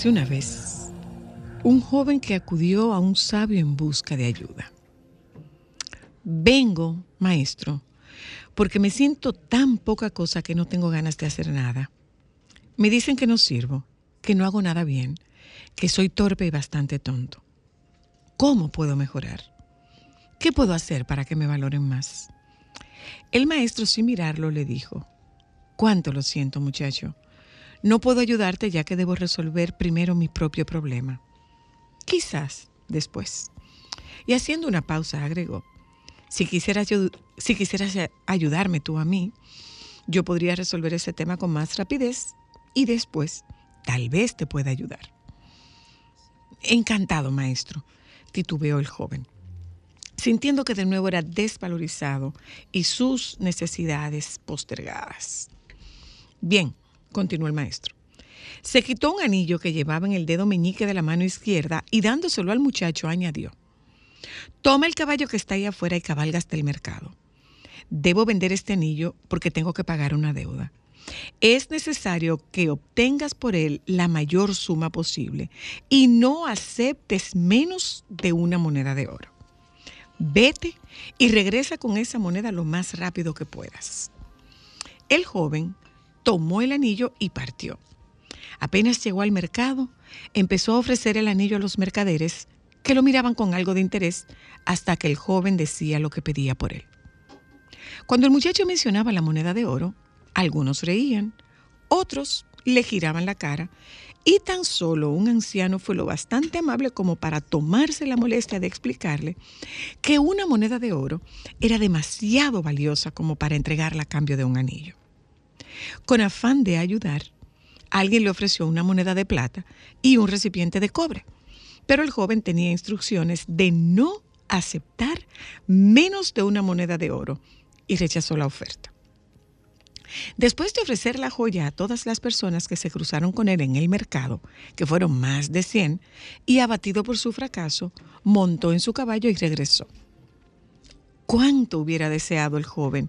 Érase una vez un joven que acudió a un sabio en busca de ayuda. Vengo, maestro, porque me siento tan poca cosa que no tengo ganas de hacer nada. Me dicen que no sirvo, que no hago nada bien, que soy torpe y bastante tonto. ¿Cómo puedo mejorar? ¿Qué puedo hacer para que me valoren más? El maestro, sin mirarlo, le dijo, Cuánto lo siento, muchacho. No puedo ayudarte ya que debo resolver primero mi propio problema. Quizás después. Y haciendo una pausa, agregó, si quisieras, si quisieras ayudarme tú a mí, yo podría resolver ese tema con más rapidez y después tal vez te pueda ayudar. Encantado, maestro, titubeó el joven, sintiendo que de nuevo era desvalorizado y sus necesidades postergadas. Bien, continuó el maestro. Se quitó un anillo que llevaba en el dedo meñique de la mano izquierda y dándoselo al muchacho añadió, Toma el caballo que está ahí afuera y cabalga hasta el mercado. Debo vender este anillo porque tengo que pagar una deuda. Es necesario que obtengas por él la mayor suma posible y no aceptes menos de una moneda de oro. Vete y regresa con esa moneda lo más rápido que puedas. El joven tomó el anillo y partió. Apenas llegó al mercado, empezó a ofrecer el anillo a los mercaderes que lo miraban con algo de interés hasta que el joven decía lo que pedía por él. Cuando el muchacho mencionaba la moneda de oro, algunos reían, otros le giraban la cara y tan solo un anciano fue lo bastante amable como para tomarse la molestia de explicarle que una moneda de oro era demasiado valiosa como para entregarla a cambio de un anillo. Con afán de ayudar, alguien le ofreció una moneda de plata y un recipiente de cobre, pero el joven tenía instrucciones de no aceptar menos de una moneda de oro y rechazó la oferta. Después de ofrecer la joya a todas las personas que se cruzaron con él en el mercado, que fueron más de 100, y abatido por su fracaso, montó en su caballo y regresó. Cuánto hubiera deseado el joven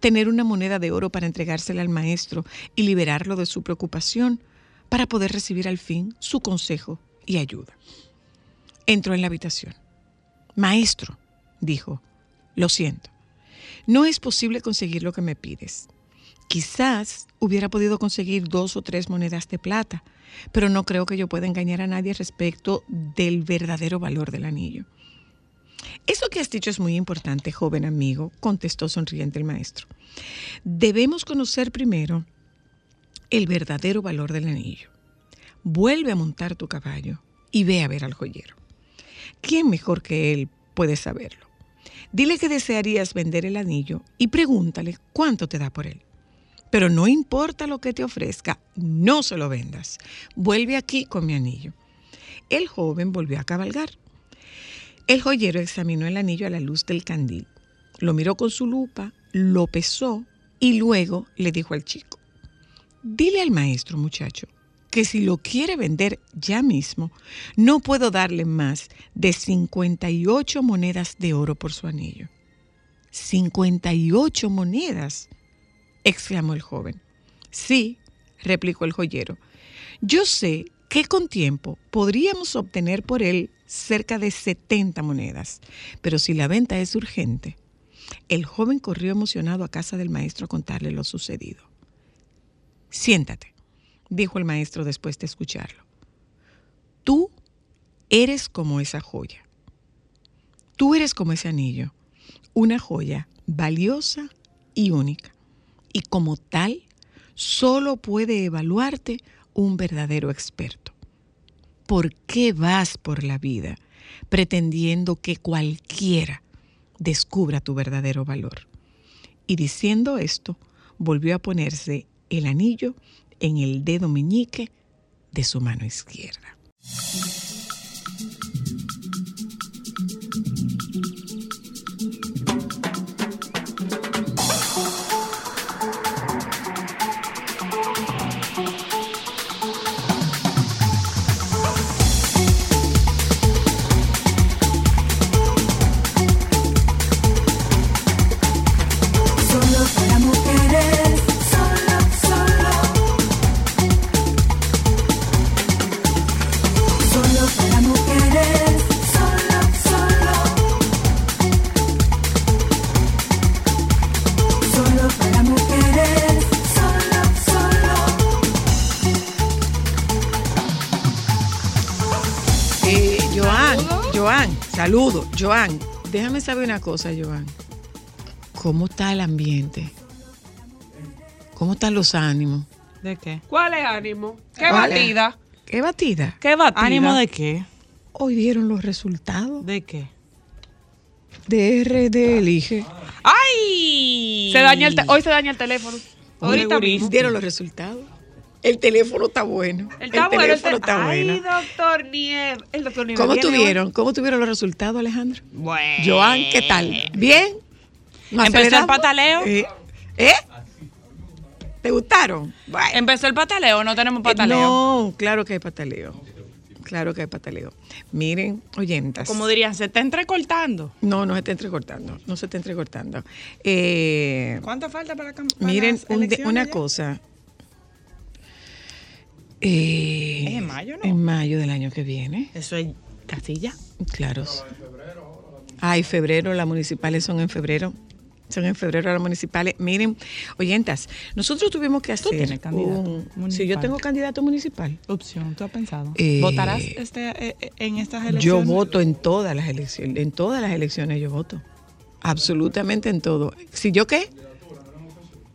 tener una moneda de oro para entregársela al maestro y liberarlo de su preocupación para poder recibir al fin su consejo y ayuda. Entró en la habitación. Maestro, dijo, lo siento, no es posible conseguir lo que me pides. Quizás hubiera podido conseguir dos o tres monedas de plata, pero no creo que yo pueda engañar a nadie respecto del verdadero valor del anillo. Eso que has dicho es muy importante, joven amigo, contestó sonriente el maestro. Debemos conocer primero el verdadero valor del anillo. Vuelve a montar tu caballo y ve a ver al joyero. ¿Quién mejor que él puede saberlo? Dile que desearías vender el anillo y pregúntale cuánto te da por él. Pero no importa lo que te ofrezca, no se lo vendas. Vuelve aquí con mi anillo. El joven volvió a cabalgar. El joyero examinó el anillo a la luz del candil, lo miró con su lupa, lo pesó y luego le dijo al chico, dile al maestro muchacho que si lo quiere vender ya mismo, no puedo darle más de 58 monedas de oro por su anillo. 58 monedas. exclamó el joven. Sí, replicó el joyero. Yo sé que con tiempo podríamos obtener por él cerca de 70 monedas, pero si la venta es urgente. El joven corrió emocionado a casa del maestro a contarle lo sucedido. Siéntate, dijo el maestro después de escucharlo. Tú eres como esa joya. Tú eres como ese anillo, una joya valiosa y única. Y como tal, solo puede evaluarte un verdadero experto. ¿Por qué vas por la vida pretendiendo que cualquiera descubra tu verdadero valor? Y diciendo esto, volvió a ponerse el anillo en el dedo meñique de su mano izquierda. Saludo, Joan. Déjame saber una cosa, Joan. ¿Cómo está el ambiente? ¿Cómo están los ánimos? ¿De qué? ¿Cuál es ánimo? ¿Qué ¿Cuál es? batida? ¿Qué batida? ¿Qué batida? ¿Ánimo de qué? Hoy dieron los resultados ¿De qué? de RD Elige. ¡Ay! Se daña el te- hoy se daña el teléfono. Ahorita mismo. Dieron los resultados. El teléfono está bueno. El, está bueno, el teléfono tel- está Ay, bueno. doctor Nieves. El doctor Nieves. ¿Cómo hoy. tuvieron? ¿Cómo tuvieron los resultados, Alejandro? Bueno. Joan, ¿qué tal? ¿Bien? ¿Nos Empezó el pataleo. Eh, ¿Eh? ¿Te gustaron? Bueno. ¿Empezó el pataleo? No tenemos pataleo. No, claro que hay pataleo. Claro que hay pataleo. Miren, oyentas. Como dirían, se está entrecortando. No, no se está entrecortando. No se está entrecortando. Eh, ¿Cuánto falta para, para miren, las un una ya? cosa. Eh, Es en mayo, ¿no? En mayo del año que viene. Eso es Castilla. Claro. Ay, febrero, las municipales son en febrero. Son en febrero las municipales. Miren, oyentas, nosotros tuvimos que hacer. tienes candidato un- municipal. yo tengo candidato municipal. Opción, ¿tú has pensado? Eh, ¿Votarás este, eh, eh, en estas elecciones? Yo voto en todas las elecciones, en todas las elecciones yo voto. Absolutamente en todo. ¿Si yo qué?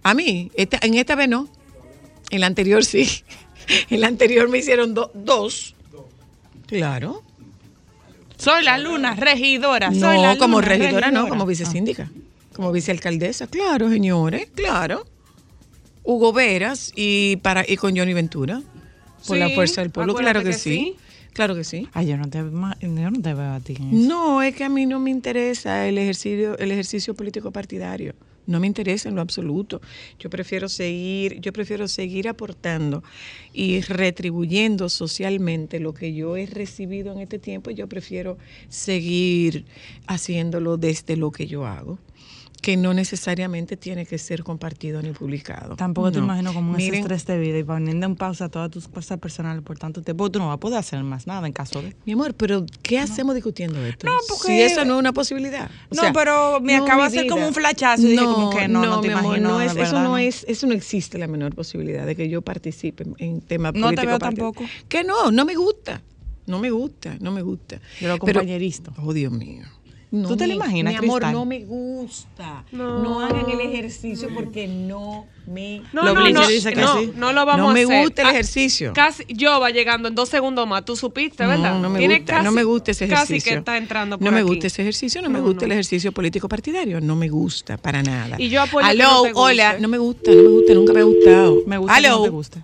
A mí, esta- en esta vez no. En la anterior sí. En la anterior me hicieron do- dos. Claro. Soy la luna regidora. soy No, la como regidora, no, como Ah. vicesíndica. Como vicealcaldesa. Claro, señores, claro. Hugo Veras y, para, y con Johnny Ventura. Por la fuerza del pueblo, claro que, sí. Claro que sí. Ay, yo no te, yo no te veo a ti en eso. No, es que a mí no me interesa el ejercicio, el ejercicio político partidario. No me interesa en lo absoluto. Yo prefiero seguir, yo prefiero seguir aportando y retribuyendo socialmente lo que yo he recibido en este tiempo. Yo prefiero seguir haciéndolo desde lo que yo hago, que no necesariamente tiene que ser compartido ni publicado. Tampoco te No. imagino como un Miren, estrés de vida y poniendo en pausa todas tus cosas personales por tanto tiempo. Tú no vas a poder hacer más nada en caso de. Mi amor, pero ¿qué hacemos discutiendo esto? No, porque- Si eso no es una posibilidad. O No, sea, pero me acaba de hacer como un flachazo y dije como que no, no te mi amor, imagino, no es, eso verdad, no, no. es, eso no existe la menor posibilidad de que yo participe en- temas No te políticos. veo partido- tampoco. Que no, no me gusta. No me gusta, no me gusta. Pero- compañerista. oh, Dios mío. No ¿Tú te lo me- imaginas, Mi amor, Cristal? no me gusta. No. No. hagan el ejercicio porque no me No, Lo no, no, dice que no, sí. no lo vamos No me a hacer. gusta el Ah, ejercicio. Casi, yo va llegando en dos segundos más. Tú supiste, No, ¿verdad? No, me Tiene gusta, no me gusta ese ejercicio. Casi que está entrando por No me aquí. gusta ese ejercicio, no, me No, gusta no. el ejercicio político partidario, no me gusta para nada. Y yo apoyo que Aló, no te guste. hola, no me gusta, no me gusta, nunca me ha gustado. Me gusta que no te guste.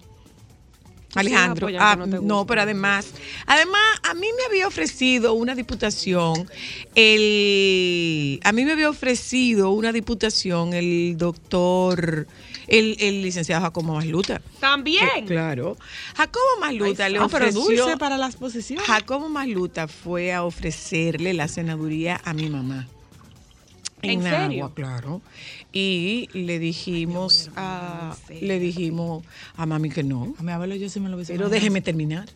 Alejandro. Apoya Ah, no pero además, además a mí me había ofrecido una diputación el a mí me había ofrecido una diputación el doctor el, el licenciado Jacobo Masluta. También. Que- claro. Jacobo Masluta le Ah, pero ofreció dulce para las posiciones. Jacobo Masluta fue a ofrecerle la senaduría a mi mamá. ¿En agua, serio? claro. Y le dijimos a le dijimos a mami que no. A mi abuelo yo sí me lo hubiese Pero déjeme terminar.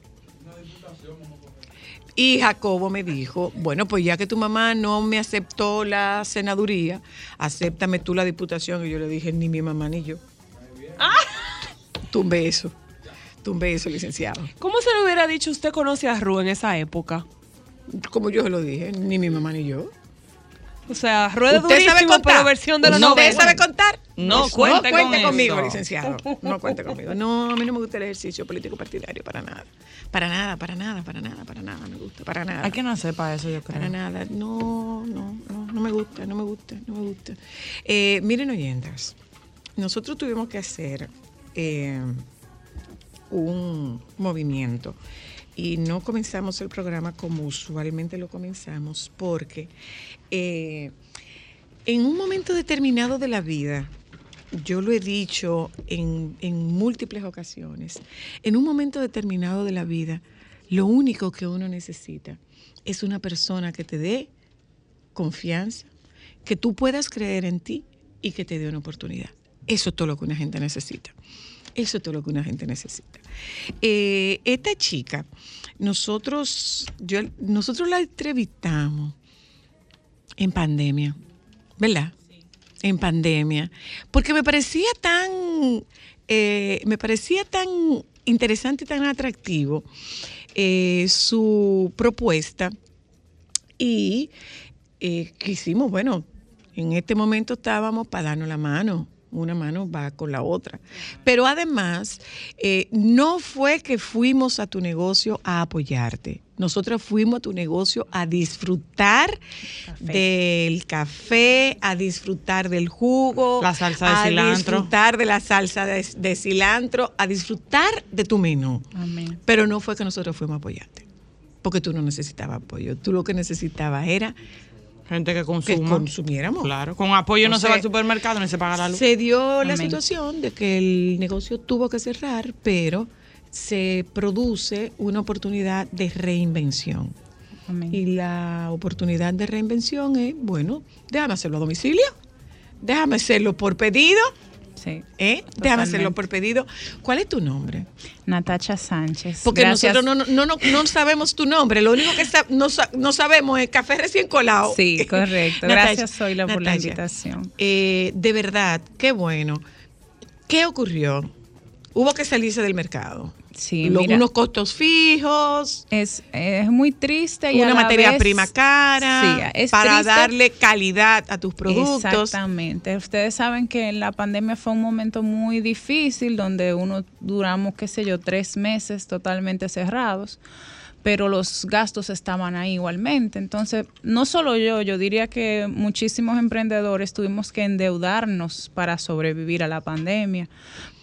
Y Jacobo me dijo, bueno, pues ya que tu mamá no me aceptó la senaduría, acéptame tú la diputación. Y yo le dije, ni mi mamá ni yo. Tumbe eso. Tumbe eso, licenciado. ¿Cómo se le hubiera dicho usted conoce a Ru en esa época? Como yo se lo dije, ni mi mamá ni yo. O sea, rueda ¿Usted sabe durísimo, contar? pero versión de los ¿Usted 90. sabe contar? No cuente con conmigo, eso. licenciado. No cuente conmigo. No, a mí no me gusta el ejercicio político partidario, para nada. Para nada, para nada, para nada, para nada me gusta, para nada. Hay que nacer para eso, yo creo. Para nada. No, no, no, no me gusta, no me gusta, no me gusta. Eh, miren, oyentas, nosotros tuvimos que hacer eh, un movimiento y no comenzamos el programa como usualmente lo comenzamos porque eh, en un momento determinado de la vida, yo lo he dicho en, en múltiples ocasiones, en un momento determinado de la vida, lo único que uno necesita es una persona que te dé confianza, que tú puedas creer en ti y que te dé una oportunidad. Eso es todo lo que una gente necesita. Eso es todo lo que una gente necesita. Eh, esta chica, nosotros, yo, nosotros la entrevistamos en pandemia, ¿verdad? En pandemia, porque me parecía tan, eh, me parecía tan interesante y tan atractivo eh, su propuesta y eh, quisimos, bueno, en este momento estábamos para darnos la mano. Una mano va con la otra. Pero además, eh, no fue que fuimos a tu negocio a apoyarte. Nosotros fuimos a tu negocio a disfrutar del café, a disfrutar del jugo, La salsa de a cilantro. disfrutar de la salsa de, de cilantro, a disfrutar de tu menú. Amén. Pero no fue que nosotros fuimos a apoyarte, porque tú no necesitabas apoyo. Tú lo que necesitabas era Gente que que consuma. consumiéramos. Claro. Con apoyo no se va al supermercado ni se paga la luz. Se dio la Amén. situación de que el negocio tuvo que cerrar, pero se produce una oportunidad de reinvención. Amén. Y la oportunidad de reinvención es, bueno, déjame hacerlo a domicilio, déjame hacerlo por pedido, Sí. ¿eh? déjame hacerlo Totalmente. por pedido. ¿Cuál es tu nombre? Natacha Sánchez. Porque Gracias. nosotros no, no, no, no sabemos tu nombre, lo único que sa- no, sa- no sabemos es café recién colado. Sí, correcto. Natacha, Gracias, Zoila, por la invitación. eh, de verdad, qué bueno. ¿Qué ocurrió? Hubo que salirse del mercado. Sí, Lo- mira, unos costos fijos, es, es muy triste y una materia vez- prima cara, Sí, es para triste. darle calidad a tus productos. Exactamente. Ustedes saben que la pandemia fue un momento muy difícil donde uno duramos, qué sé yo, tres meses totalmente cerrados, pero los gastos estaban ahí igualmente. Entonces, no solo yo, yo diría que muchísimos emprendedores tuvimos que endeudarnos para sobrevivir a la pandemia,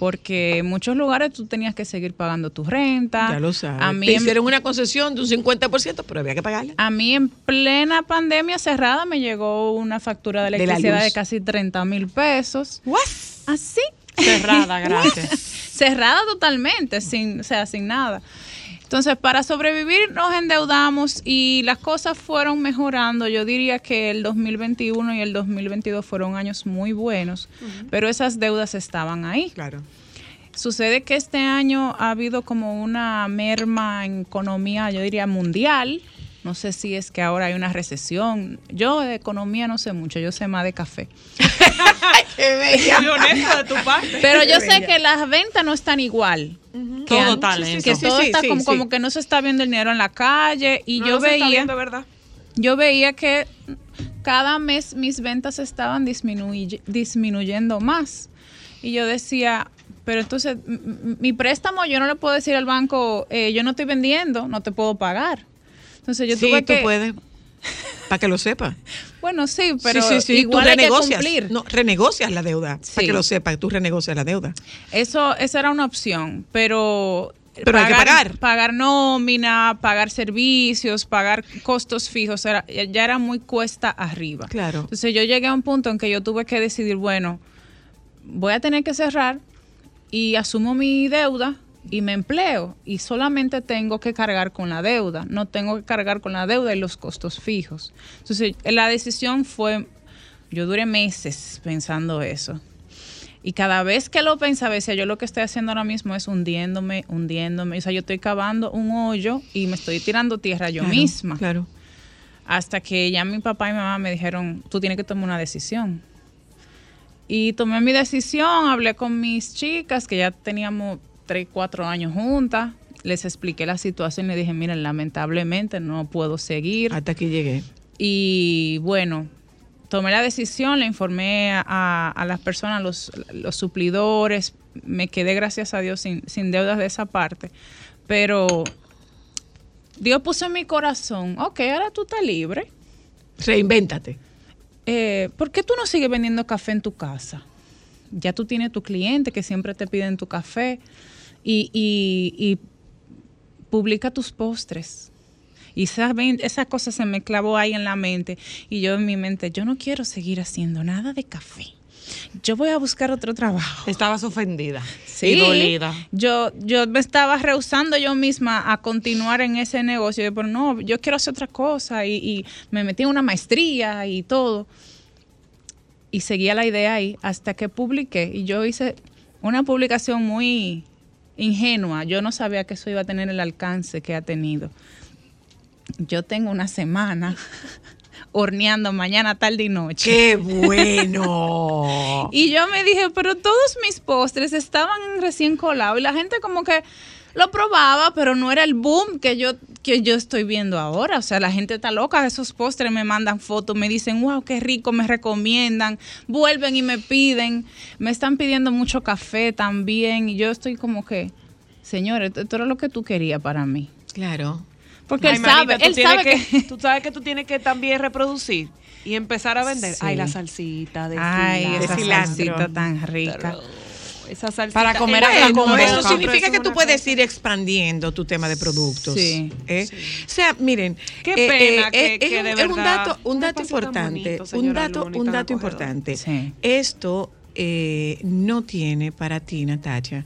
porque en muchos lugares tú tenías que seguir pagando tu renta. Ya lo sabes. A mí Te en- hicieron una concesión de un 50%, pero había que pagarla. a mí en plena pandemia cerrada me llegó una factura de De la electricidad de, luz. casi 30 mil pesos. ¿What? Así. Cerrada, gracias. cerrada totalmente, sin, o sea, sin nada. Entonces, para sobrevivir nos endeudamos y las cosas fueron mejorando. Yo diría que el 2021 y el 2022 fueron años muy buenos, pero esas deudas estaban ahí. Claro. Sucede que este año ha habido como una merma en economía, yo diría mundial. No sé si es que ahora hay una recesión. Yo de economía no sé mucho, yo sé más de café. ¡Qué bella! Muy honesta de tu parte. Pero yo sé que las ventas no están igual. que Todo. Que Sí, sí, todo sí, está sí, como, sí. como que no se está viendo el dinero en la calle. Y No, yo no veía, viendo, ¿verdad? yo veía que cada mes mis ventas estaban disminuy- disminuyendo más. Y yo decía, pero entonces mi préstamo yo no le puedo decir al banco, eh, yo no estoy vendiendo, no te puedo pagar. Entonces yo sí, tuve tú que... puedes. Para que lo sepas. Bueno, sí, pero sí, sí, sí. igual tú hay que renegocias. cumplir. No, renegocias la deuda. Para que lo sepas, tú renegocias la deuda. Eso, esa era una opción, pero... Pero hay que pagar. Pagar nómina, pagar servicios, pagar costos fijos, era, ya era muy cuesta arriba. Claro. Entonces yo llegué a un punto en que yo tuve que decidir, bueno, voy a tener que cerrar y asumo mi deuda y me empleo y solamente tengo que cargar con la deuda, no tengo que cargar con la deuda y los costos fijos. Entonces la decisión fue Yo duré meses pensando eso. Y cada vez que lo pensaba, decía, yo lo que estoy haciendo ahora mismo es hundiéndome, hundiéndome. O sea, yo estoy cavando un hoyo y me estoy tirando tierra yo Claro, misma. Claro. Hasta que ya mi papá y mi mamá me dijeron, tú tienes que tomar una decisión. Y tomé mi decisión, hablé con mis chicas, que ya teníamos 3, 4 años juntas. Les expliqué la situación y le dije, miren, lamentablemente no puedo seguir. Hasta aquí llegué. Y bueno, tomé la decisión, le informé a, a las personas, los, los suplidores, me quedé, gracias a Dios, sin, sin deudas de esa parte. Pero Dios puso en mi corazón, ok, ahora tú estás libre. Reinvéntate. Eh, ¿Por qué tú no sigues vendiendo café en tu casa? Ya tú tienes tu cliente que siempre te piden tu café y, y- y publica tus postres. Y esa, ven- esa cosa se me clavó ahí en la mente. Y yo en mi mente, yo no quiero seguir haciendo nada de café. Yo voy a buscar otro trabajo. Estabas ofendida Sí. y dolida. Yo, yo me estaba rehusando yo misma a continuar en ese negocio. Yo, pero no, yo quiero hacer otra cosa. Y, y me metí en una maestría y todo. Y seguía la idea ahí hasta que publiqué. Y yo hice una publicación muy ingenua. Yo no sabía que eso iba a tener el alcance que ha tenido. Yo tengo una semana horneando mañana, tarde y noche. ¡Qué bueno! Y yo me dije, pero todos mis postres estaban recién colados y la gente como que lo probaba, pero no era el boom que yo, que yo estoy viendo ahora. O sea, la gente está loca, esos postres me mandan fotos, me dicen, wow, qué rico, me recomiendan, vuelven y me piden, me están pidiendo mucho café también y yo estoy como que, señores, esto era lo que tú querías para mí. claro. Porque Ay, él sabe, manita, él sabe que... Tú sabes que tú tienes que también reproducir y empezar a vender. Sí. Ay, la salsita de Ay, cilantro. esa salsita tan rica. Esa. Para comer Eh, Bueno, con eso significa que tú puedes cosa. ir expandiendo tu tema de productos. Sí. ¿eh? O sea, miren, Qué eh, pena eh, que- es que de es un verdad dato, un dato importante, bonito, un dato, Luni, un dato importante. Sí. Esto eh, no tiene para ti, Natacha,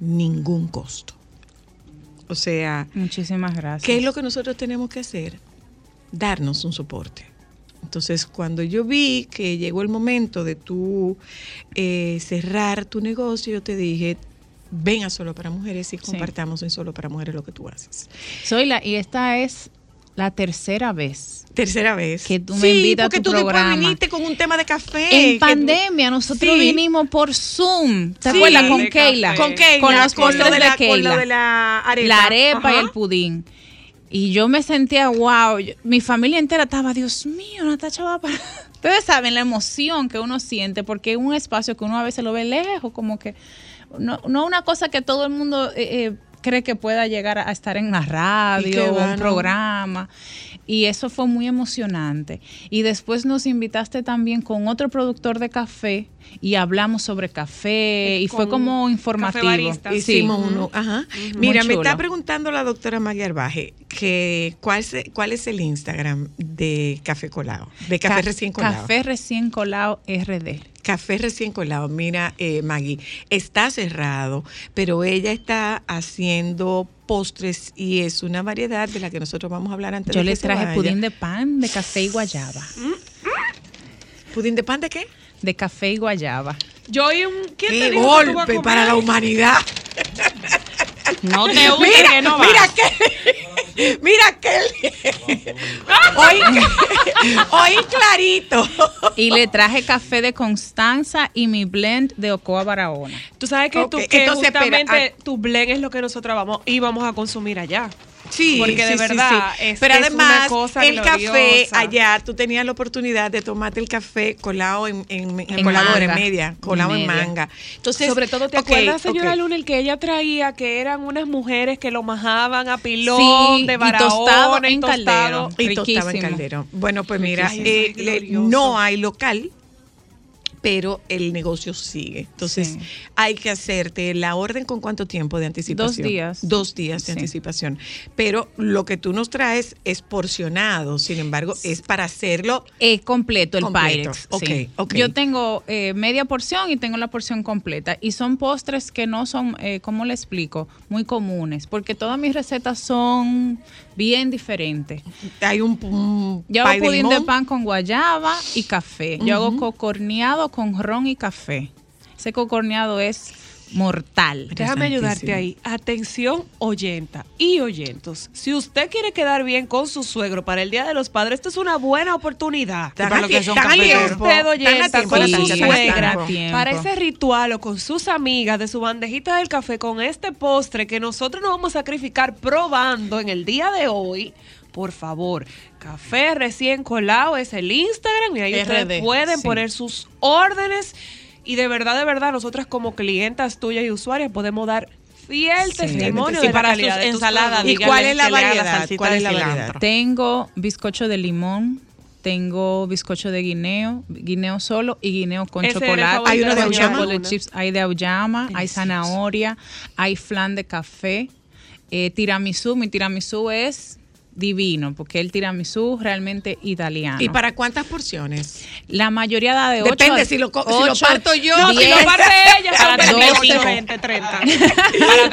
ningún costo. O sea, Muchísimas gracias. ¿Qué es lo que nosotros tenemos que hacer? Darnos un soporte. Entonces, cuando yo vi que llegó el momento de tú eh, cerrar tu negocio, yo te dije, ven a Solo para Mujeres y Sí. compartamos en Solo para Mujeres lo que tú haces. Soy la, y esta es la tercera vez. Tercera vez. Que tú me invitas a porque tu tú después programa. viniste con un tema de café. En tú- pandemia nosotros Sí. vinimos por Zoom. ¿Te Sí, acuerdas? Con Keila. Con Keila, Con los con postres de de, la, con Keila. lo de la arepa. La arepa y el pudín. Y yo me sentía, wow, yo- mi familia entera estaba, Dios mío, Natacha va para... Ustedes saben la emoción que uno siente porque es un espacio que uno a veces lo ve lejos, como que no, no una cosa que todo el mundo eh, eh, cree que pueda llegar a, a estar en la radio o un programa. Y eso fue muy emocionante. Y después nos invitaste también con otro productor de café y hablamos sobre café y fue como café informativo. Sí. Hicimos uno. Ajá. Mira, me está preguntando la doctora María Arbaje que cuál, se- cuál es el Instagram de Café Colado, de Café Ca- Recién Colado. Café recién colado RD. Café Recién Colado. Mira, eh, Maggie, está cerrado, pero ella está haciendo postres y es una variedad de la que nosotros vamos a hablar antes Yo de que les se traje vaya. pudín de pan, de café y guayaba. ¿Pudín de pan de qué? De café y guayaba. Yo oí un. ¿Quién te ¡Qué dijo que tú vas a golpe comer? para la humanidad! No te Mira, que no mira que, mira que, oí, oí clarito. Y le traje café de Constanza y mi blend de Ocoa Barahona. Tú sabes que, tú, Ok, que entonces, espera, justamente tu blend es lo que nosotros vamos y vamos a consumir allá. Sí, Porque de sí, verdad sí. es- Pero es además una cosa el café allá, tú tenías la oportunidad de tomarte el café colado en, en, en En colador, en manga. media, colado en, manga. Entonces, Sobre todo, ¿te acuerdas, señora ok. Luna, el que ella traía, que eran unas mujeres que lo majaban a pilón, Sí, de y Barahona, tostado en y tostado? caldero. Y tostaba en Riquísimo. Calderón. Bueno, pues mira, eh, le- no hay local, pero el negocio sigue. Entonces, Sí. hay que hacerte la orden con cuánto tiempo de anticipación. días. Dos días de Sí. anticipación. Pero lo que tú nos traes es porcionado, sin embargo, es para hacerlo. Eh, completo, el Completo. Pyrex. Ok, sí. ok. Yo tengo eh, media porción y tengo la porción completa. Y son postres que no son, eh, ¿cómo le explico? Muy comunes. Porque todas mis recetas son bien diferentes. Hay un, un Yo hago pudín de pan con guayaba y café. Yo hago cocorneado con ron y café. Ese cocorneado es mortal. Déjame ayudarte ahí. Atención, oyenta y oyentos. Si usted quiere quedar bien con su suegro para el Día de los Padres, esta es una buena oportunidad. Para lo que son. Usted oyenta tiempo, con su suegra para ese ritual o con sus amigas de su bandejita del café con este postre que nosotros nos vamos a sacrificar probando en el día de hoy. Por favor, café recién colado es el Instagram y ahí ustedes pueden sí. poner sus órdenes y de verdad, de verdad, nosotras como clientas tuyas y usuarias podemos dar fiel Sí. testimonio de la para calidad de tus ensaladas, productos. ¿Y cuál es la variedad? salsita ¿Cuál de es la variedad? Tengo bizcocho de limón, tengo bizcocho de guineo, guineo solo y guineo con Ese chocolate. Hay uno de auyama. chocolate chips, hay de auyama, hay zanahoria, hay flan de café, eh, tiramisú. Mi tiramisú es divino porque el tiramisú realmente italiano. ¿Y para cuántas porciones? la mayoría da de 8 Depende, si lo co- si lo parto yo, No, si lo 10, parte ella, son Para 25, 12. 20, 30. Para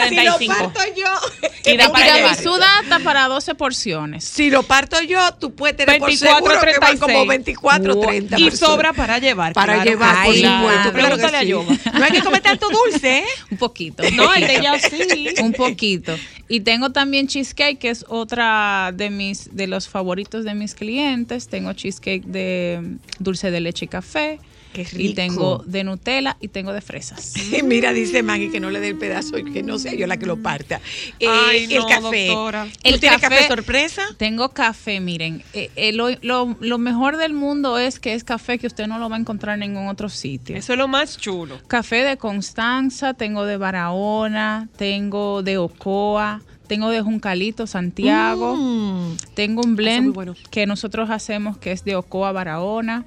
Si lo 35. parto yo. Y da El para tiramisú da hasta para 12 porciones. Si lo parto yo, tú puedes tener 24, por seguro que van 36. como 24, Wow. 30 Y personas. sobra para llevar. para claro. llevar, por supuesto. claro. Claro que a sí. Yoba. No hay que comer tanto dulce, ¿eh? Un poquito. No, el de ella sí. un poquito. Y tengo también cheesecake, que es otra de mis de los favoritos de mis clientes. Tengo cheesecake de mm, dulce de leche y café. Qué Y rico. tengo de Nutella y tengo de fresas. Y mira, dice Maggie que no le dé el pedazo y que no sea yo la que lo parta. Eh, Ay, el no, café. doctora. ¿Tú El tienes café- café sorpresa? Tengo café, miren. eh, eh, lo, lo- lo mejor del mundo es que es café que usted no lo va a encontrar en ningún otro sitio. Eso es lo más chulo. Café de Constanza, tengo de Barahona, tengo de Ocoa, tengo de Juncalito, Santiago. Mm. Tengo un blend bueno. que nosotros hacemos que es de Ocoa Barahona.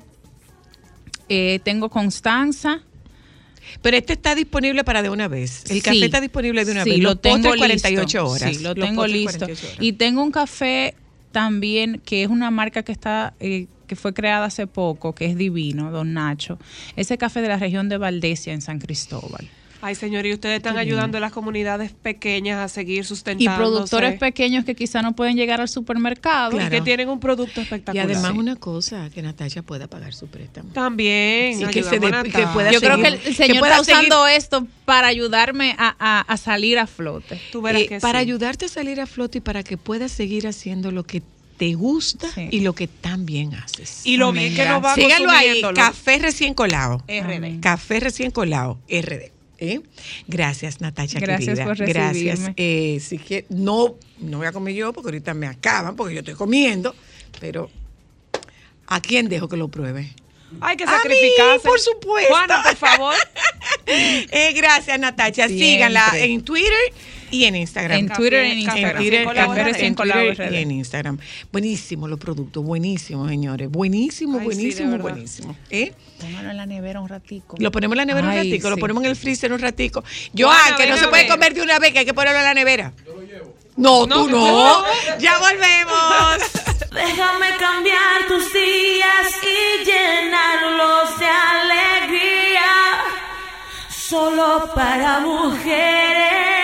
Eh, tengo Constanza. Pero este está disponible para de una vez. El Sí. café está disponible de una Sí, vez. lo Los tengo postres 48 listo. horas. Sí, lo Los tengo listo. 48 horas. Y tengo un café también que es una marca que está eh, que fue creada hace poco, que es divino, Don Nacho. Ese café de la región de Valdesia en San Cristóbal. Ay, señor, y ustedes están ayudando a las comunidades pequeñas a seguir Y sustentándose. productores pequeños que quizá no pueden llegar al supermercado. y Claro. que tienen un producto Y espectacular. además Sí. una cosa, que Natacha pueda pagar su préstamo. También. Sí, que se de- que pueda Yo creo que el señor que pueda está usando esto para ayudarme a, a- a salir a flote. Tú verás Eh, que para sí. ayudarte a salir a flote y para que puedas seguir haciendo lo que te gusta Sí. y lo que tan bien haces. Y lo Amén, bien que nos va Síganlo ahí, café recién colado. RD. Café recién colado, RD. ¿Eh? Gracias, Natacha. Gracias querida. por Gracias. recibirme. Eh, sí que no, no voy a comer yo porque ahorita me acaban porque yo estoy comiendo, pero ¿a quién dejo que lo pruebe? Hay que A mí, sacrificarse. por supuesto. Juana, por favor. Eh, gracias, Natacha. Siempre. Síganla en Twitter y en Instagram. En Twitter y en Instagram. Twitter, En RD. y en Instagram. Buenísimo los productos, buenísimo, señores. Buenísimo, Ay, sí, buenísimo, verdad. buenísimo. ¿Eh? Póngalo en la nevera un ratico. Lo ponemos en la nevera un ratico, lo sí. ponemos en el freezer un ratico. Joan, Juana, que no se puede comer de una vez, que hay que ponerlo en la nevera. Yo lo llevo. No, No, tú no. ya volvemos. Déjame cambiar tus días y llenarlos de alegría. Solo para mujeres.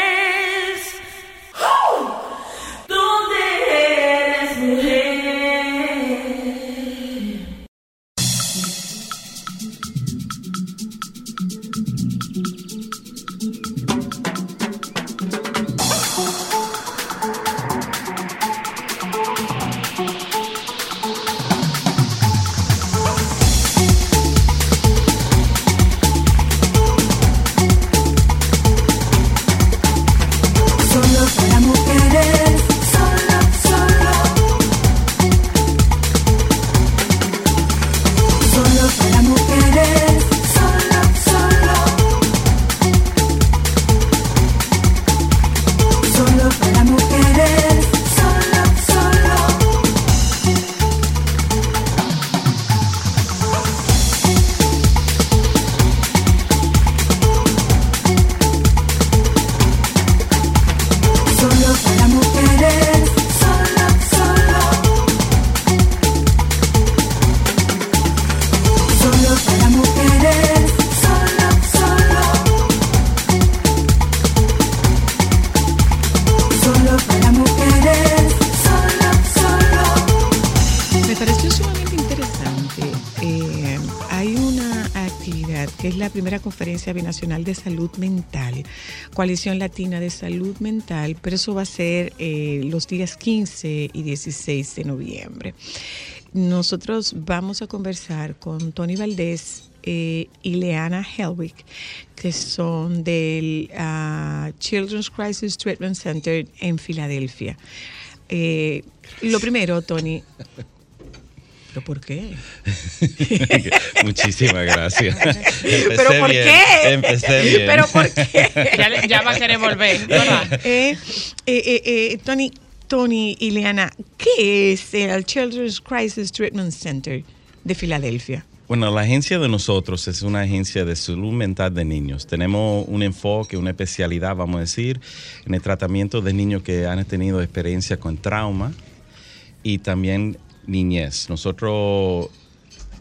Binacional de salud mental, Coalición Latina de Salud Mental, pero eso va a ser eh, los días 15 y 16 de noviembre. Nosotros vamos a conversar con Tony Valdés eh, y Leana Helwig, que son del ah, Children's Crisis Treatment Center en Filadelfia. Eh, lo primero, Tony. ¿Pero por qué? Muchísimas gracias. ¿Pero por bien, qué? Empecé bien. ¿Pero por qué? Ya, va a querer volver. Eh, eh, eh, eh, Tony, Tony y Leana, ¿qué es el Children's Crisis Treatment Center de Filadelfia? Bueno, la agencia de nosotros es una agencia de salud mental de niños. Tenemos un enfoque, una especialidad, vamos a decir, en el tratamiento de niños que han tenido experiencia con trauma y también niñez. Nosotros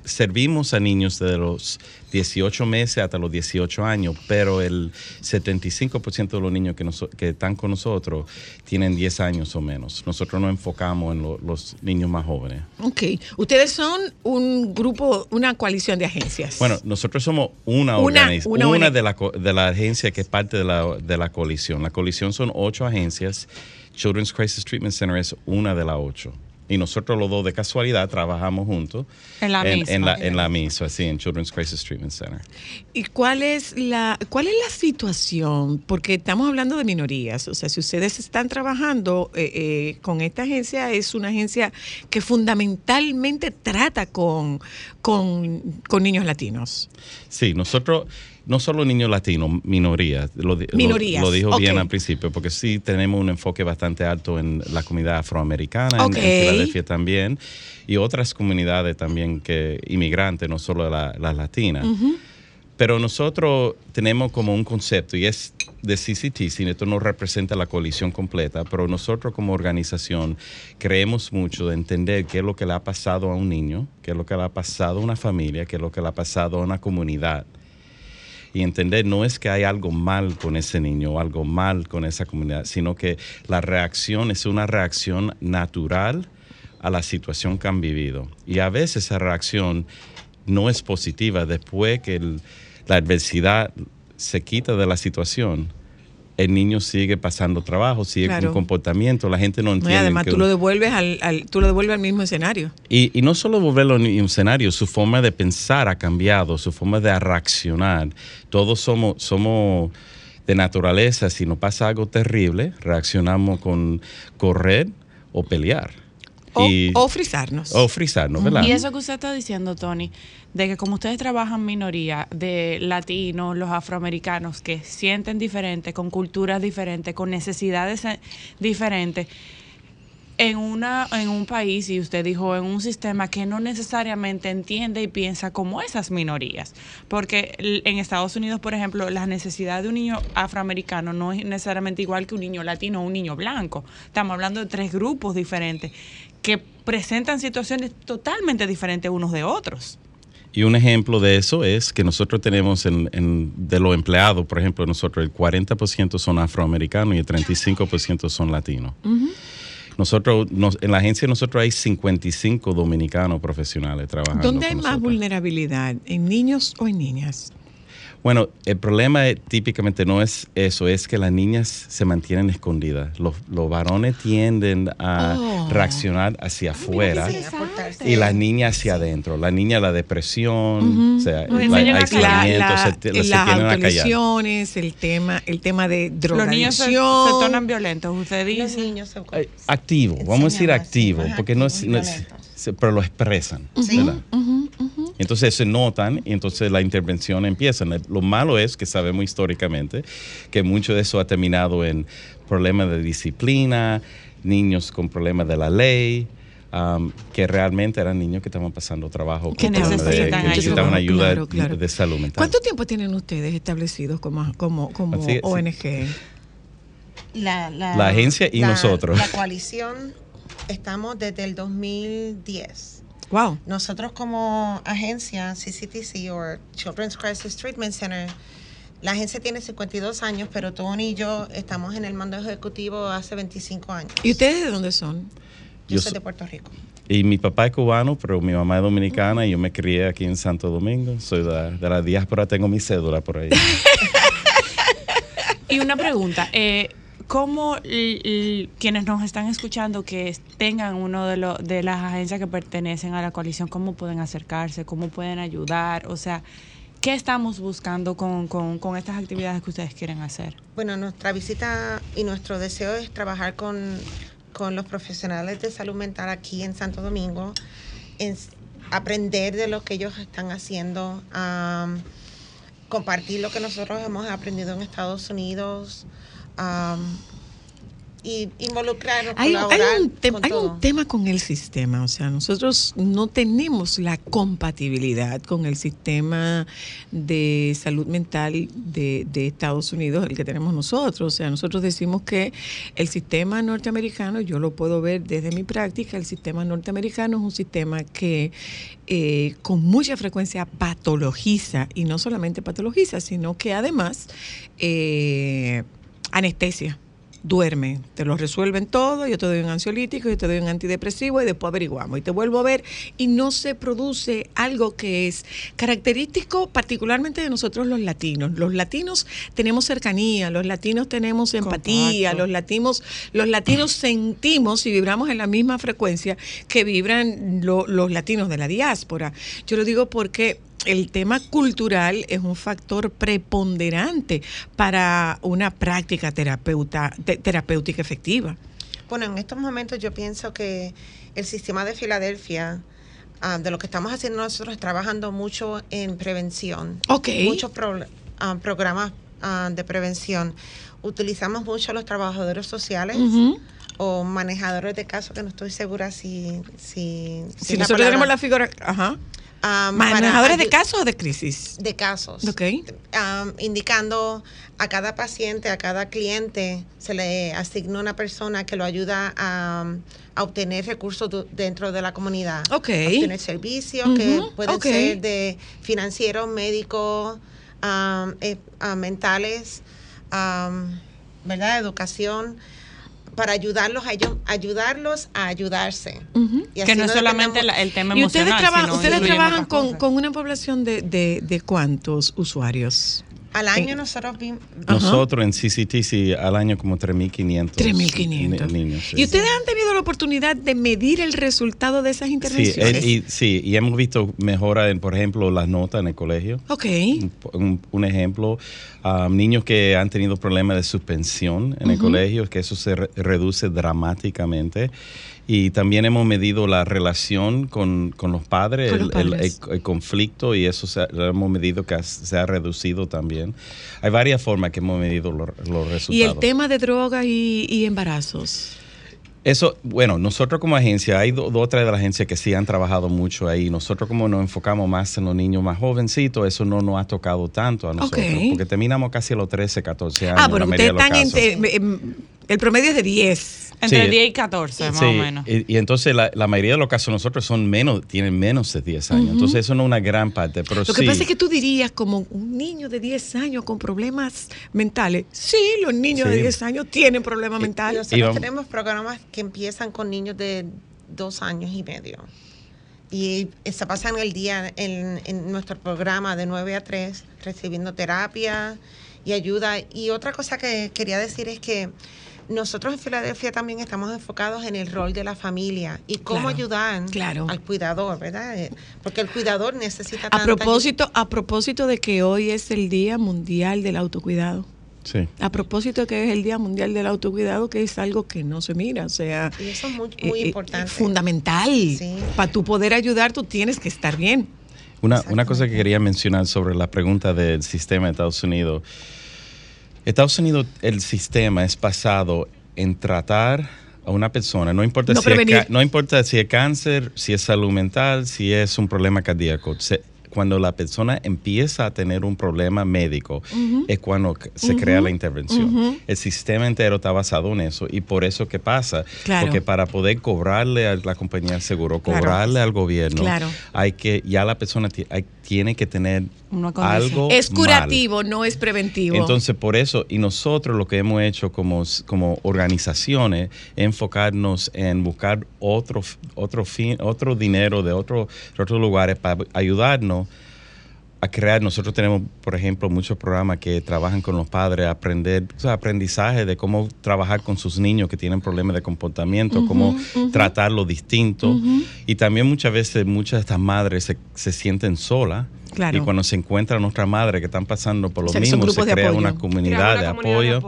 servimos a niños desde los 18 meses hasta los 18 años, pero el 75% de los niños que, noso- que están con nosotros tienen 10 años o menos. Nosotros nos enfocamos en lo- los niños más jóvenes. Ok, ustedes son un grupo, una coalición de agencias. Bueno, nosotros somos una organización, una de, la, de la agencia que es parte de la, de la coalición. La coalición son ocho agencias. Children's Crisis Treatment Center es una de las ocho. Y nosotros los dos de casualidad trabajamos juntos En la en, misma. en la, en la misma, sí, en Children's Crisis Treatment Center. ¿Y cuál es la cuál es la situación? Porque estamos hablando de minorías. O sea, si ustedes están trabajando eh, eh, con esta agencia, es una agencia que fundamentalmente trata con, con, con niños latinos. Sí, nosotros, no solo niños latinos, minorías. Lo, lo- dijo bien al principio, porque sí tenemos un enfoque bastante alto en la comunidad afroamericana, en- en, Filadelfia también, y otras comunidades también que inmigrantes, no solo la- las latinas. Pero nosotros tenemos como un concepto y es de CCT, esto no representa la coalición completa, pero nosotros como organización creemos mucho de entender qué es lo que le ha pasado a un niño, qué es lo que le ha pasado a una familia, qué es lo que le ha pasado a una comunidad. Y entender no es que hay algo mal con ese niño o algo mal con esa comunidad, sino que la reacción es una reacción natural a la situación que han vivido. Y a veces esa reacción no es positiva después que la adversidad se quita de la situación. El niño sigue pasando trabajo, sigue Claro. con comportamiento, la gente no No, y entiende. además que- tú lo devuelves al, al- tú lo devuelves al mismo escenario. y, y no solo volverlo en un escenario, su forma de pensar ha cambiado, su forma de reaccionar. Todos somos, somos de naturaleza, si nos pasa algo terrible, reaccionamos con correr o pelear. O, y, o frizarnos. o frizarnos, ¿verdad? Y eso que usted está diciendo, Tony, de que como ustedes trabajan minoría de latinos, los afroamericanos, que sienten diferente, con culturas diferentes, con necesidades diferentes, en, una, en un país, y usted dijo, en un sistema que no necesariamente entiende y piensa como esas minorías. Porque en Estados Unidos, por ejemplo, las necesidades de un niño afroamericano no es necesariamente igual que un niño latino o un niño blanco. Estamos hablando de tres grupos diferentes que presentan situaciones totalmente diferentes unos de otros. Y un ejemplo de eso es que nosotros tenemos en, en- de los empleados, por ejemplo, nosotros el 40% son afroamericanos y el 35% son latinos. Nosotros, nos- en la agencia nosotros hay 55 dominicanos profesionales trabajando. ¿Dónde hay más vulnerabilidad? ¿En niños o en niñas? Bueno, el problema eh, típicamente no es eso, es que las niñas se mantienen escondidas. Los, los varones tienden a Oh. reaccionar hacia afuera aportarse. y las niñas hacia adentro. La niña, la depresión, o sea, el aislamiento, La- se, te- se las tienen a callar. autolesiones, el tema, el tema de Los niños se, se drogadicción. tornan violentos, usted Los dice. son Eh, Activo, vamos a decir activo, porque no no pero lo expresan, ¿verdad? Entonces se notan y entonces la intervención empieza. Lo malo es que sabemos históricamente que mucho de eso ha terminado en problemas de disciplina, niños con problemas de la ley, um, que realmente eran niños que estaban pasando trabajo, Que con problemas de- necesitaban ayuda. ayuda Claro, claro. de salud mental. ¿Cuánto tiempo tienen ustedes establecidos como, como, como Así es, sí. ONG? La, la- La agencia y la- nosotros. La coalición estamos desde el 2010. Wow. Nosotros como agencia CCTC o Children's Crisis Treatment Center, la agencia tiene 52 años, pero Tony y yo estamos en el mando ejecutivo hace 25 años. ¿Y ustedes de dónde son? Yo, Yo soy so- de Puerto Rico. Y mi papá es cubano, pero mi mamá es dominicana y yo me crié aquí en Santo Domingo. Soy de, la- de la diáspora, tengo mi cédula por ahí. Y una pregunta, eh, ¿cómo quienes nos están escuchando que tengan uno de, los de las agencias que pertenecen a la coalición, cómo pueden acercarse, cómo pueden ayudar? O sea, ¿qué estamos buscando con, con- con estas actividades que ustedes quieren hacer? Bueno, nuestra visita y nuestro deseo es trabajar con, con los profesionales de salud mental aquí en Santo Domingo, en aprender de lo que ellos están haciendo, am, compartir lo que nosotros hemos aprendido en Estados Unidos y involucrarnos, Hay, hay un tem- hay un tema con el sistema, o sea, nosotros no tenemos la compatibilidad con el sistema de salud mental de, de Estados Unidos, el que tenemos nosotros. O sea, nosotros decimos que el sistema norteamericano, yo lo puedo ver desde mi práctica, el sistema norteamericano es un sistema que eh, con mucha frecuencia patologiza, y no solamente patologiza, sino que además eh, anestesia duerme, te lo resuelven todo, yo te doy un ansiolítico, yo te doy un antidepresivo y después averiguamos y te vuelvo a ver y no se produce algo que es característico particularmente de nosotros los latinos. Los latinos tenemos cercanía, los latinos tenemos empatía, los latinos, los latinos sentimos y vibramos en la misma frecuencia que vibran lo- los latinos de la diáspora. Yo lo digo porque el tema cultural es un factor preponderante para una práctica terapeuta, te- terapéutica efectiva. Bueno, en estos momentos yo pienso que el sistema de Filadelfia, ah, de lo que estamos haciendo nosotros, es trabajando mucho en prevención. Ok. Muchos pro- ah, programas ah, de prevención. Utilizamos mucho a los trabajadores sociales o manejadores de casos, que no estoy segura si... Si, Si nosotros tenemos la figura, ajá. Para ¿Manejadores de casos o de crisis? de casos. Ok. um, indicando a cada paciente, a cada cliente, se le asigna una persona que lo ayuda a, um, a obtener recursos dentro de la comunidad. Ok. Obtener servicios que pueden ser de financieros, médicos, um, eh, mentales, um, ¿verdad? Educación para ayudarlos a ellos, ayudarlos a ayudarse. Ujú. Y Que no es solamente la- el tema Y ustedes, emocional, traba- ustedes trabajan con, con una población de, de, de cuántos usuarios? Al año nosotros vimos... Nosotros en CCTC al año como 3.500 3.500. ni- niños. sí. ¿Y ustedes han tenido la oportunidad de medir el resultado de esas Sí, intervenciones? eh, y, sí, y hemos visto mejora en, por ejemplo, las notas en el colegio. ok. Un, un- ejemplo, um, niños que han tenido problemas de suspensión en el Ujú. colegio, que eso se re- reduce dramáticamente. Y también hemos medido la relación con, con los padres, Con el, los el- padres. el- el conflicto, y eso se lo hemos medido que se ha reducido también. Hay varias formas que hemos medido los, los resultados. Y el tema de drogas y, y embarazos. Eso, bueno, nosotros como agencia, hay do- dos o tres de las agencias que sí han trabajado mucho ahí. Nosotros como nos enfocamos más en los niños más jovencitos, eso no nos ha tocado tanto a nosotros, porque terminamos casi a los 13, 14 años. Ah, pero ustedes están en, el promedio es de 10. Entre Sí. 10 y 14, más Sí, o menos. Y, y entonces la, la mayoría de los casos nosotros son menos, tienen menos de 10 años. Entonces eso no es una gran parte, pero Lo sí. que pasa es que tú dirías como un niño de 10 años con problemas mentales. Sí, los niños Sí. de 10 años tienen problemas Y mentales. nosotros vamos- tenemos programas que empiezan con niños de dos años y medio. Y se pasan el día en, en nuestro programa de 9 a 3 recibiendo terapia y ayuda. Y otra cosa que quería decir es que nosotros en Filadelfia también estamos enfocados en el rol de la familia y cómo Claro, ayudar claro. al cuidador, ¿verdad? Eh, Porque el cuidador necesita A tanta propósito, a propósito de que hoy es el Día Mundial del Autocuidado. Sí. A propósito de que es el Día Mundial del Autocuidado, que es algo que no se mira, o sea, Y eso es muy, muy eh, eh, importante. fundamental. Sí. Para tu poder ayudar, tú tienes que estar bien. Una, una cosa que quería mencionar sobre la pregunta del sistema de Estados Unidos. Estados Unidos, el sistema es basado en tratar a una persona, no importa, No si, es, no importa si es cáncer, si es salud mental, si es un problema cardíaco. Se- cuando la persona empieza a tener un problema médico, es cuando se crea la intervención. El sistema entero está basado en eso y por eso que pasa. Claro. Porque para poder cobrarle a la compañía de seguro, Claro. cobrarle al gobierno, Claro. hay que, ya la persona hay- tiene que tener algo Es mal. curativo, no es preventivo. Entonces, por eso, y nosotros lo que hemos hecho como, como organizaciones, es enfocarnos en buscar otro, otro, fin, otro dinero de, otro, de otros lugares para ayudarnos a crear. Nosotros tenemos, por ejemplo, muchos programas que trabajan con los padres a aprender, o sea, aprendizaje de cómo trabajar con sus niños que tienen problemas de comportamiento, cómo tratarlo distinto. Y también muchas veces muchas de estas madres se, se sienten solas. Claro. Y cuando se encuentran otras madres que están pasando por lo O sea, mismo, se crea una comunidad, de, apoyo.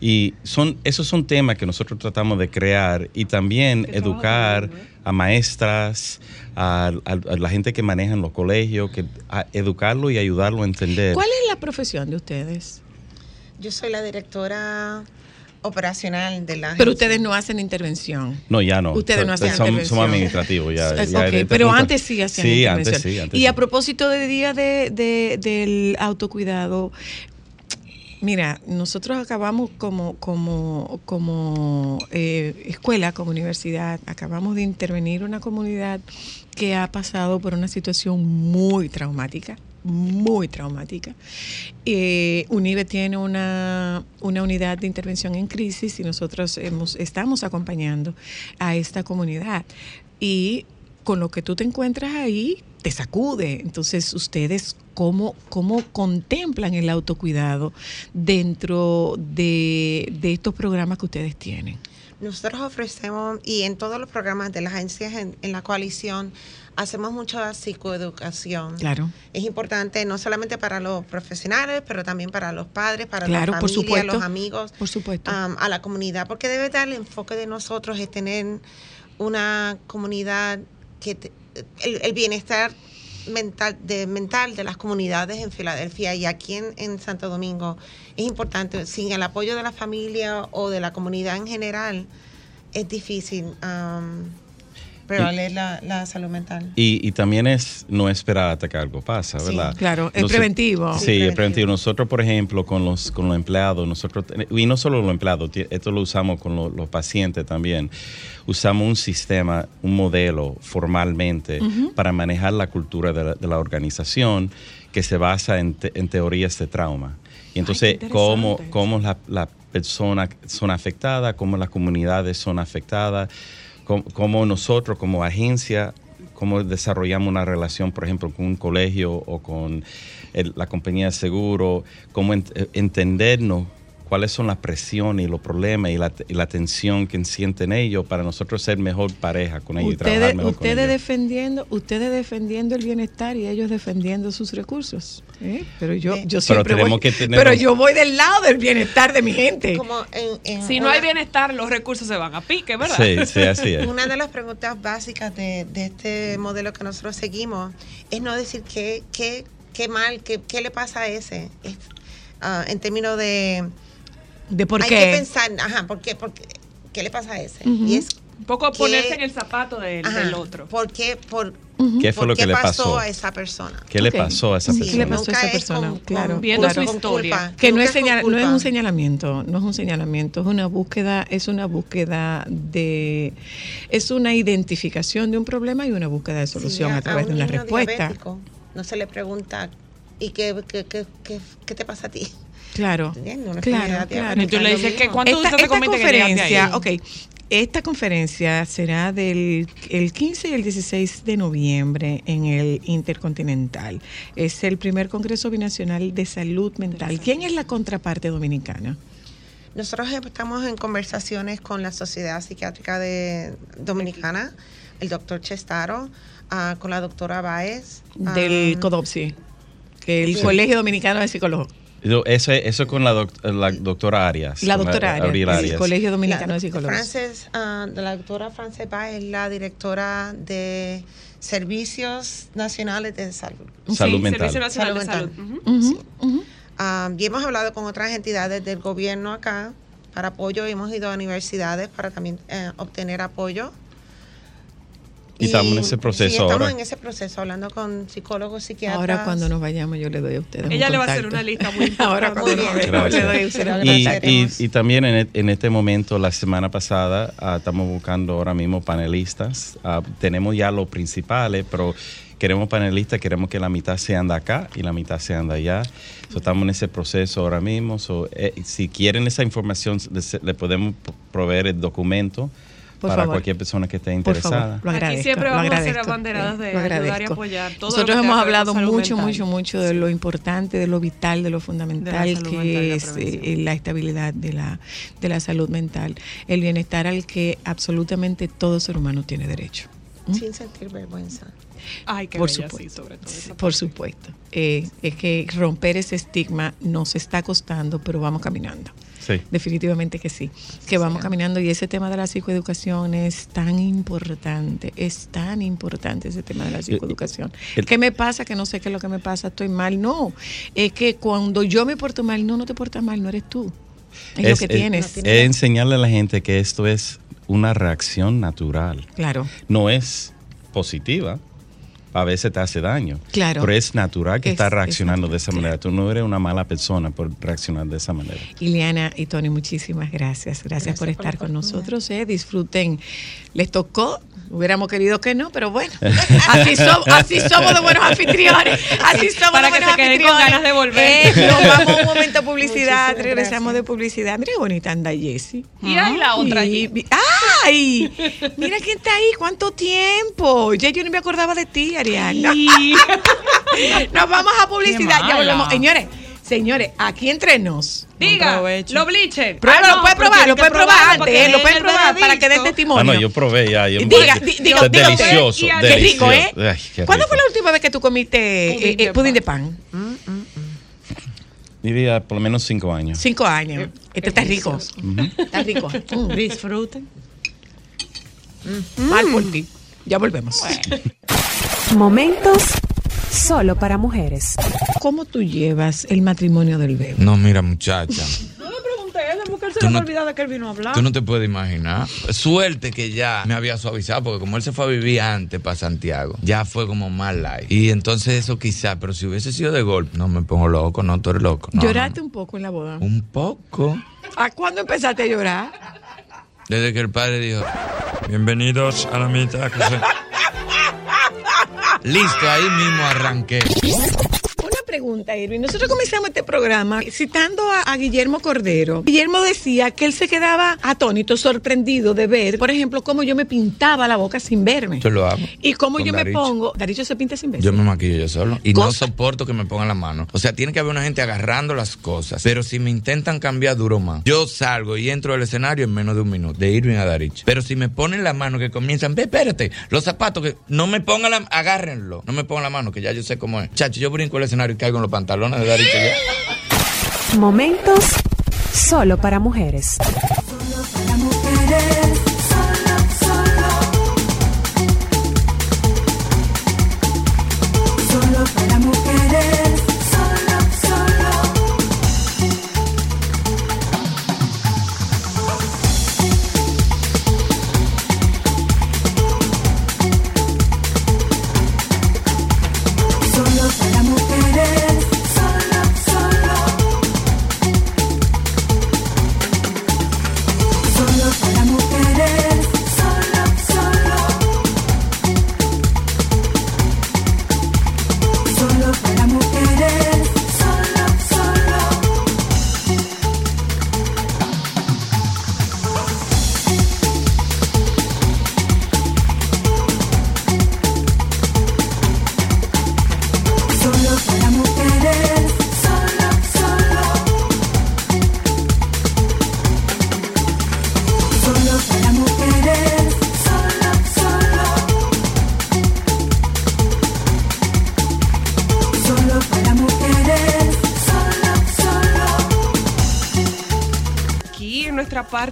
Y son, esos son temas que nosotros tratamos de crear y también Qué educar ¿eh? a maestras, a, a- a la gente que maneja en los colegios, que, a educarlo y ayudarlo a entender. ¿Cuál es la profesión de ustedes? Yo soy la directora operacional de la Pero ustedes no hacen intervención. No, ya no. Ustedes no hacen son- intervención. Somos administrativos ya. Ya de este pero punto- antes sí hacían Sí, intervención. antes sí. Antes y sí. a propósito del día de, de- del autocuidado, mira, nosotros acabamos como, como, como eh, escuela, como universidad, acabamos de intervenir una comunidad que ha pasado por una situación muy traumática muy traumática. Eh, UNIBE tiene una, una unidad de intervención en crisis y nosotros hemos, estamos acompañando a esta comunidad. Y con lo que tú te encuentras ahí, te sacude. Entonces, ustedes, ¿cómo, cómo contemplan el autocuidado dentro de, de estos programas que ustedes tienen? Nosotros ofrecemos, y en todos los programas de las agencias en, en la coalición, hacemos mucha psicoeducación. Claro. Es importante no solamente para los profesionales, pero también para los padres, para Claro, la por familia, supuesto. los amigos, Por supuesto. am, a la comunidad, porque debe dar el enfoque de nosotros es tener una comunidad que te- el, el bienestar mental de mental de las comunidades en Filadelfia y aquí en, en Santo Domingo es importante sin el apoyo de la familia o de la comunidad en general es difícil prevaler la, la salud mental Y, y también es no esperar hasta que algo pasa, Sí, ¿verdad? claro, es preventivo. Sí, Sí, es preventivo. preventivo. Nosotros, por ejemplo, con los, con los empleados, nosotros, y no solo los empleados, esto lo usamos con lo- los pacientes también, usamos un sistema, un modelo formalmente para manejar la cultura de la, de la organización que se basa en, te- en teorías de trauma. Y entonces, qué cómo, cómo las la personas son afectadas, cómo las comunidades son afectadas, cómo, nosotros como agencia, cómo desarrollamos una relación, por ejemplo, con un colegio o con la compañía de seguro, cómo eh, entendernos cuáles son las presiones y los problemas y la, y la tensión que sienten ellos para nosotros ser mejor pareja con ellos y trabajar Ustedes, mejor con ustedes ellos. defendiendo, ustedes defendiendo el bienestar y ellos defendiendo sus recursos. ¿eh? Pero yo, yo Pero siempre tenemos voy, que tener pero los- yo voy del lado del bienestar de mi gente. como en, en Si no una- hay bienestar, los recursos se van a pique, ¿verdad? Sí, sí, así es. Una de las preguntas básicas de, de este modelo que nosotros seguimos es no decir qué, qué, qué mal, qué, qué le pasa a ese. Es, ah, en términos de... ¿De por hay qué? que pensar, ajá, ¿por qué, por qué, qué le pasa a ese? Y es... Un poco ponerse en el zapato del, ajá, del otro. ¿Por qué, por, ¿Qué fue por lo que le pasó pasó? a esa persona? ¿Qué le pasó a esa Sí, ¿Qué le persona? pasó a nunca esa es persona? con- Claro, con- Viendo claro. su historia. que no es, señal- no es un señalamiento, no es un señalamiento, es una búsqueda, es una búsqueda de, es una identificación de un problema y una búsqueda de solución Sí, a través de un una niño respuesta. diabético No se le pregunta, ¿y qué, qué, qué, qué, qué te pasa a ti? Claro, ¿Entiendes? Una claro, claro. tú le dices que mismo. ¿cuánto esta, usted te que conferencia, ahí? ok, esta conferencia será del el 15 y el 16 de noviembre en el Intercontinental. Es el primer Congreso Binacional de Salud Mental. ¿Quién es la contraparte dominicana? Nosotros estamos en conversaciones con la Sociedad Psiquiátrica de Dominicana, el doctor Chestaro, ah, con la doctora Baez. Del ah, CODOPSI, que el Sí. Colegio Dominicano de Psicólogos. Eso, eso con la, doc- la doctora Arias. La doctora Arias, Arias. Colegio la- Dominicano de Psicólogos. Frances, ah, la doctora Frances Baez es la directora de Servicios Nacionales de Salud. Salud Sí, mental. Servicio Nacional de Salud. Ah, y hemos hablado con otras entidades del gobierno acá para apoyo. Hemos ido a universidades para también eh, obtener apoyo. Y estamos en ese sí, proceso estamos ahora. en ese proceso, hablando con psicólogos, psiquiatras. Ahora cuando nos vayamos yo le doy a ustedes un Ella le va a hacer una lista muy importante. Ahora cuando Muy nos bien. vayamos, le doy a ustedes un Y, y, y también en, en este momento, la semana pasada, ah, estamos buscando ahora mismo panelistas. Ah, tenemos ya los principales, pero queremos panelistas, queremos que la mitad sean de acá y la mitad sean de allá. So, estamos en ese proceso ahora mismo. So, eh, si quieren esa información, les- le podemos proveer el documento Por para favor. cualquier persona que esté Por interesada. favor, lo Aquí agradezco. siempre lo vamos a ser abanderadas de lo ayudar y apoyar todo Nosotros hemos hablado mucho, mental. mucho, mucho de lo importante, de lo vital, de lo fundamental que es eh, la estabilidad de la, de la salud mental, el bienestar al que absolutamente todo ser humano tiene derecho. Sin sentir vergüenza. Ay, qué Por bella, sí, supuesto. sobre todo esa Por supuesto. Eh, es que romper ese estigma nos está costando, pero vamos caminando. Sí. Definitivamente que sí, que vamos caminando y ese tema de la psicoeducación es tan importante, es tan importante ese tema de la psicoeducación. el- ¿Qué me pasa? Que no sé qué es lo que me pasa, estoy mal. No, es que cuando yo me porto mal, no, no te portas mal, no eres tú. Es, lo que tienes. es enseñarle a la gente que esto es una reacción natural. Claro. no es positiva, a veces te hace daño. Claro. Pero es natural que Es- estás es reaccionando de esa manera. Tú no eres una mala persona por reaccionar de esa manera. Iliana y Tony, muchísimas gracias. Gracias, por Gracias por la estar con nosotros. eh. Disfruten. Les tocó. Hubiéramos querido que no, pero bueno, así, som- así somos de buenos anfitriones. Así somos Para de que buenos se queden con anfitriones. ganas de volver. Eh, nos vamos un momento a publicidad, Muchísimas regresamos gracias. de publicidad. Mira qué bonita anda Jessie. Y ahí la otra Y- allí. ¡Ay! Mira quién está ahí, cuánto tiempo. Ya yo no me acordaba de ti, Ariana. Nos vamos a publicidad, ya volvemos. Señores, señores, aquí entre nos. Diga, lo bleacher. Pruébalo, Ah, no, puede pero probar, lo puede probar antes, eh, lo puede probar para que dé testimonio. Ah, no, yo probé ya. Yo Diga, di- diga, diga delicioso, Y al- Qué rico, ¿eh? delicioso. Ay, qué ¿Cuándo rico. fue la última vez que tú comiste Pudín eh, de eh, pudín de pan? Diría por lo menos cinco años. Cinco años. Este está rico. Está rico. Mm, Disfruten. Mal por ti. Ya volvemos. Momentos solo para mujeres. ¿Cómo tú llevas el matrimonio del bebé? No, mira, muchacha. No le pregunté eso porque él se Tú le no- a de que él vino a hablar. Tú no te puedes imaginar. Suerte que ya me había suavizado, porque como él se fue a vivir antes para Santiago, ya fue como más light. Y entonces eso quizá, pero si hubiese sido de golpe, no me pongo loco, no, tú eres loco. No, ¿Lloraste no, un poco en la boda? Un poco. ¿A cuándo empezaste a llorar? Desde que el padre dijo, bienvenidos a la mitad. que se-". Listo, ahí mismo arranqué. Pregunta, Irving. Nosotros comenzamos este programa citando a, a Guillermo Cordero. Guillermo decía que él se quedaba atónito, sorprendido de ver, por ejemplo, cómo yo me pintaba la boca sin verme. Yo lo hago. Y cómo yo me pongo. Daricho se pinta sin verse. Yo me maquillo yo solo y no soporto que me pongan la mano. O sea, tiene que haber una gente agarrando las cosas. Pero si me intentan cambiar, duro más. Yo salgo y entro al escenario en menos de un minuto, de Irving a Darich. Pero si me ponen la mano que comienzan, ve, espérate, los zapatos que no me pongan la, agárrenlo. No me pongan la mano, que ya yo sé cómo es. Chacho, yo brinco el escenario caigo en los pantalones de Darich. ya. Momentos solo para mujeres.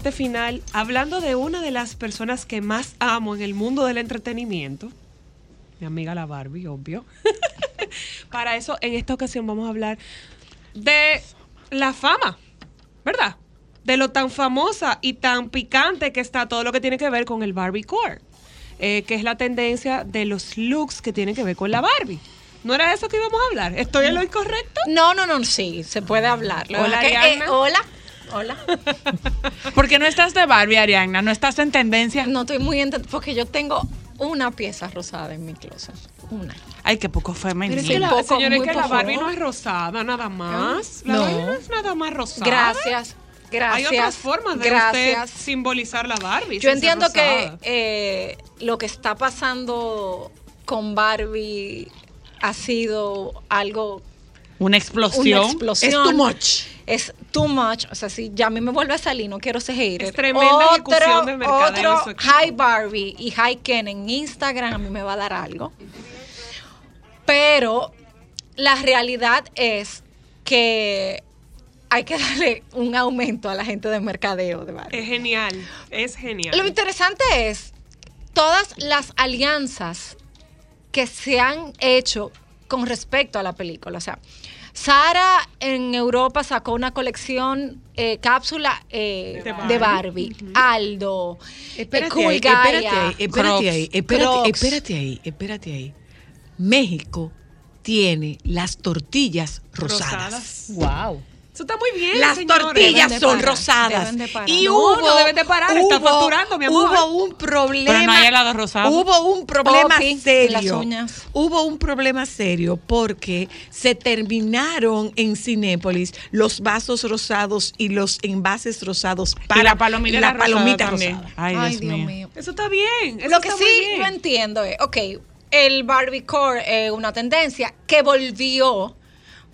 Parte final, hablando de una de las personas que más amo en el mundo del entretenimiento, mi amiga la Barbie, obvio. Para eso, en esta ocasión vamos a hablar de la fama, ¿verdad? De lo tan famosa y tan picante que está todo lo que tiene que ver con el Barbie Core. eh, que es la tendencia de los looks que tienen que ver con la Barbie. ¿No era eso que íbamos a hablar? ¿Estoy en lo incorrecto? No, no, no, sí, se puede hablar. Hola, que- eh, hola, hola. Porque no estás de Barbie, Ariadna, no estás en tendencia. No estoy muy ent- porque yo tengo una pieza rosada en mi closet. Una. Ay, qué poco femenino. Pero es que la, poco, señora, es muy que la. Barbie no es rosada, nada más. La No. Barbie no es nada más rosada. Gracias, gracias. Hay otras formas de gracias. usted simbolizar la Barbie. Yo entiendo que eh, lo que está pasando con Barbie ha sido algo Una explosión. una explosión. Es too much. Es too much. O sea, si ya a mí me vuelve a salir, no quiero ser hater. Es tremenda ejecución de mercadeo de su Otro. Hi Barbie y Hi Ken en Instagram a mí me va a dar algo. Pero la realidad es que hay que darle un aumento a la gente de mercadeo de Barbie. Es genial, es genial. Lo interesante es todas las alianzas que se han hecho con respecto a la película. O sea, Sara en Europa sacó una colección eh, cápsula eh, De de Barbie. Aldo, eh, Espérate Cool ahí, espérate ahí, espérate Crocs, ahí, espérate, Crocs. espérate ahí, espérate ahí. México tiene las tortillas rosadas. Wow. Eso está muy bien. Las señores. tortillas son parar, rosadas. deben de parar. Y No, hubo, no deben de parar, está facturando, mi amor. Hubo un problema. Pero no hay helado rosado. Hubo un problema Poppy serio. las uñas. Hubo un problema serio porque se terminaron en Cinépolis los vasos rosados y los envases rosados para y la palomita, la rosada palomita rosada. Ay, Ay, Dios, Dios mío. mío. Eso está bien. eso Lo que sí yo entiendo es, ok, el Barbie Core es una tendencia que volvió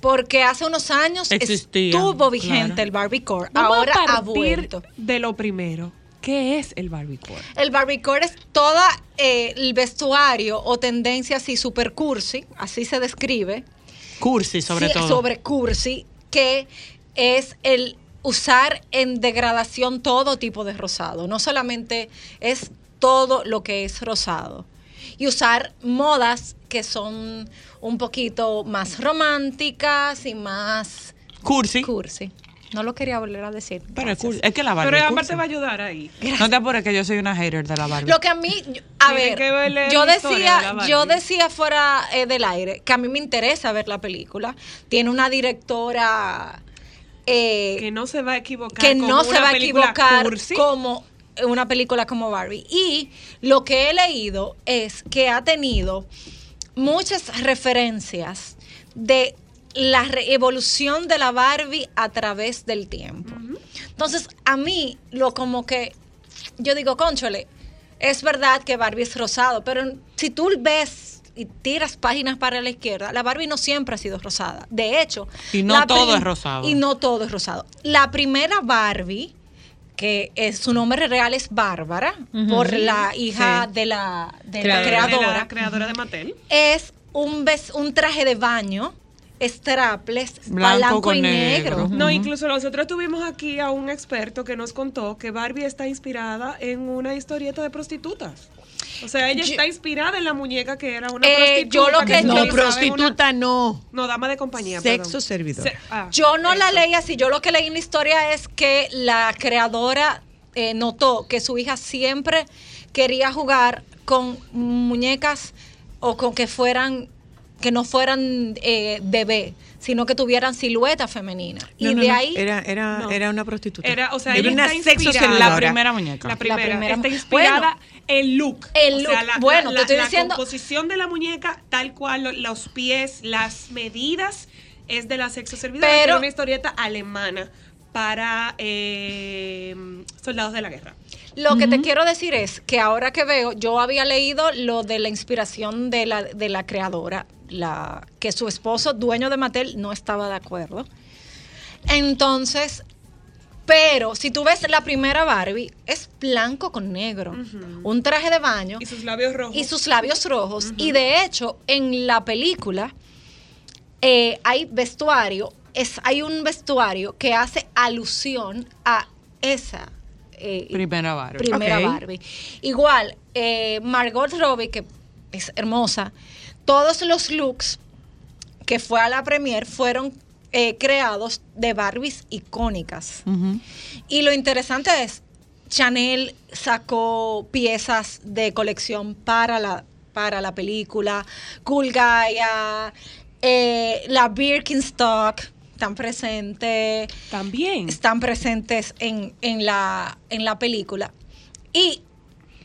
porque hace unos años Existía, estuvo vigente claro. el Barbie Core, Vamos ahora a ha partir vuelto. de lo primero. ¿Qué es el barbicore? El Barbie Core es todo el vestuario o tendencia así super cursi, así se describe. Cursi, sobre Sí, todo. Sobre cursi, que es el usar en degradación todo tipo de rosado. No solamente es todo lo que es rosado. Y usar modas que son un poquito más románticas y más Cursi. cursi. No lo quería volver a decir. Pero es, es que la Barbie Pero es Ámbar cursi. te va a ayudar ahí. No te apures que yo soy una hater de la Barbie. Lo que a mí, yo- a ver, yo de decía, yo decía fuera eh, del aire que a mí me interesa ver la película. Tiene una directora eh, Que no se va a equivocar. que no se va a equivocar cursi. como una película como Barbie. Y lo que he leído es que ha tenido muchas referencias de la evolución de la Barbie a través del tiempo. Entonces, a mí, lo como que yo digo, conchole, es verdad que Barbie es rosado, pero si tú ves y tiras páginas para la izquierda, la Barbie no siempre ha sido rosada. De hecho, Y no todo es rosado. Y no todo es rosado. La primera Barbie, que es, su nombre real es Bárbara, por la hija Sí. de la, de la De la creadora, creadora de Mattel. es un, ves- un traje de baño, strapless, Blanco y negro. negro. No, incluso nosotros tuvimos aquí a un experto que nos contó que Barbie está inspirada en una historieta de prostitutas. O sea, ella Yo- está inspirada en la muñeca que era una Eh, prostituta. yo lo que- se No, prostituta no. una- no, dama de compañía. Sexo perdón. servidor. Se- ah, Yo no la leí así, yo lo que leí en la historia es que la creadora eh, notó que su hija siempre quería jugar con muñecas o con que fueran que no fueran eh, bebé, sino que tuvieran silueta femenina. y No, de no, ahí Era, era, No. era una prostituta. Era, o sea, Era ella una está sexo inspirada. servidora. La primera muñeca. La primera, primera está inspirada en look. El look. Bueno, te estoy la diciendo- composición de la muñeca, tal cual, lo- los pies, las medidas, es de la sexo servidora. Pero- era una historieta alemana para eh, soldados de la guerra. Lo que te quiero decir es que ahora que veo, yo había leído lo de la inspiración de la, de la creadora, la, que su esposo, dueño de Mattel, no estaba de acuerdo. Entonces, pero si tú ves la primera Barbie, es blanco con negro, un traje de baño Y sus labios rojos. y sus labios rojos. Y de hecho, en la película eh, hay vestuario, es, hay un vestuario que hace alusión a esa eh, Primera Barbie. primera. Barbie. Igual, eh, Margot Robbie, que es hermosa, todos los looks que fue a la premier fueron eh, creados de Barbies icónicas. Y lo interesante es, Chanel sacó piezas de colección para la, para la película. Cool Gaia, eh, la Birkenstock están presentes. También. Están presentes en, en la, en la película. Y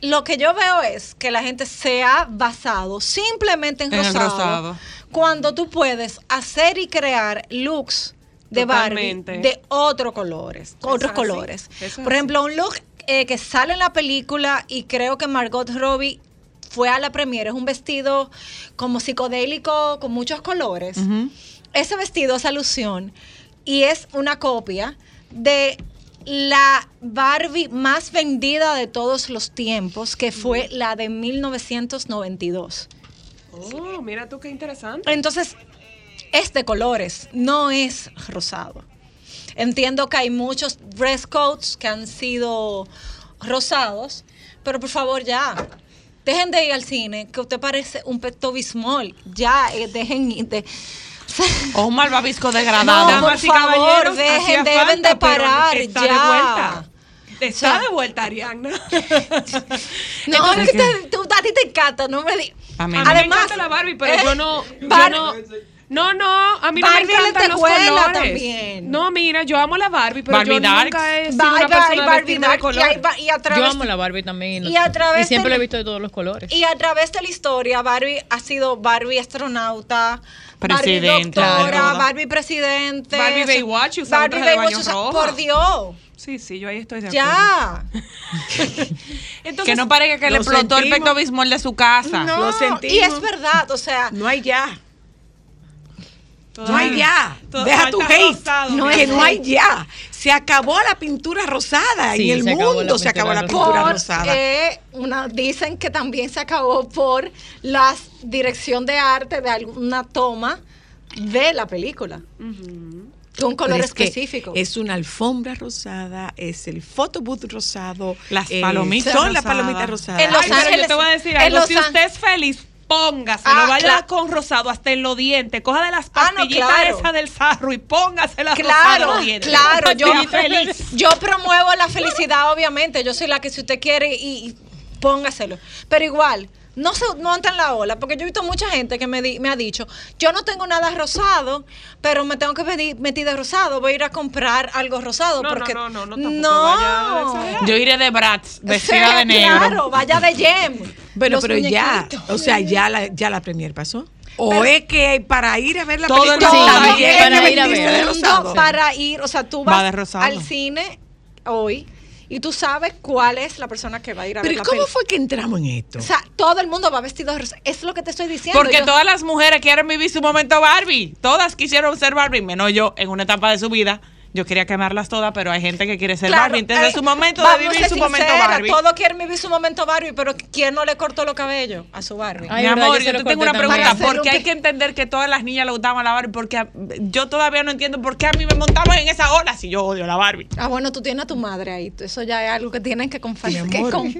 lo que yo veo es que la gente se ha basado simplemente en En el rosado, rosado. Cuando tú puedes hacer y crear looks de Totalmente. Barbie de otros colores, otros así, colores. es Por ejemplo, un look eh, que sale en la película y creo que Margot Robbie fue a la premiere, es un vestido como psicodélico con muchos colores. Ese vestido es alusión y es una copia de la Barbie más vendida de todos los tiempos, que fue la de 1992. Oh, mira tú qué interesante. Entonces, es de colores, no es rosado. Entiendo que hay muchos dress codes que han sido rosados, pero por favor ya, dejen de ir al cine, que usted parece un pecto bismol. Ya, eh, dejen ir de... O un malvavisco No, degradado. por Damas y favor, dejen, deben falta, de parar está ya. de vuelta. Está de vuelta, Ariana. No, es que te- tú- a ti te encanta, no me di- A mí no. Además, me encanta la Barbie, pero eh, yo no, yo no. No, no, a mí no Barbie me encantan los colores. también. No, mira, yo amo la Barbie, pero Barbie yo Darks. nunca he sido Bye, una persona Barbie de Dark, y, color. hay ba- y a Yo través, amo la Barbie también. y a través siempre de- lo he visto de todos los colores. y a través de la historia, Barbie ha sido Barbie astronauta, Presidente, Barbie doctora. Barbie presidente, Barbie Baywatch, usaba Barbie traje de Baywatch, baño o sea, rojo. por Dios, Sí, sí, yo ahí estoy de acuerdo. ya. Entonces, Que no parezca que le Lo explotó el sentimos. pecto bismol de su casa. No, Lo sentimos. y es verdad, o sea, No hay ya. No hay ya. Deja tu hate. rosado, no, que no hay ya. Se acabó la pintura rosada. Sí, en el se mundo se acabó la pintura por, rosada. eh, una, dicen que también se acabó por la dirección de arte de alguna toma de la película. De un color es específico. Es una alfombra rosada, es el photobooth rosado. Las eh, palomitas Son las palomitas rosadas. En Los Ay, pero yo Ángeles- te voy a decir en algo. Los Si usted es feliz, póngaselo. Ah, vaya claro. con rosado hasta en los dientes. Coja de las Ah, no, pastillitas claro. esas del sarro y póngasela Claro, en los dientes. claro, yo, feliz. yo promuevo la felicidad, obviamente. Yo soy la que si usted quiere y, y póngaselo. Pero igual, no se monten la ola, porque yo he visto mucha gente que me, di- me ha dicho, yo no tengo nada rosado, pero me tengo que vestir meter de rosado, voy a ir a comprar algo rosado. No, no, porque no, no, no, vaya. Yo iré de Bratz, vestida sea, de negro. Claro, vaya de Gem. Bueno, pero ya, o sea, ya la, ya la premier pasó. O Pero- es que para ir a ver la Todo el película Sí, para ir a ver. de Todo rosado. para ir, o sea, tú Va vas al cine hoy y tú sabes cuál es la persona que va a ir a Pero ver ¿y la cómo fue que entramos en esto? O sea, todo el mundo va vestido de rosa. Es lo que te estoy diciendo. Porque Yo- todas las mujeres quieren vivir su momento Barbie. Todas quisieron ser Barbie, menos yo en una etapa de su vida. Yo quería quemarlas todas, pero hay gente que quiere ser Claro, Barbie. Entonces eh, es su momento de vivir su momento Barbie. Todos quieren vivir su momento Barbie, pero ¿quién no le cortó los cabellos a su Barbie? Ay, Mi verdad, amor, yo te tengo una pregunta. también. ¿Por qué hay que entender que todas las niñas le gustaban la Barbie? Porque a- yo todavía no entiendo por qué a mí me montaban en esa ola si yo odio la Barbie. Ah, bueno, tú tienes a tu madre ahí. Eso ya es algo que tienen que, Mi que con-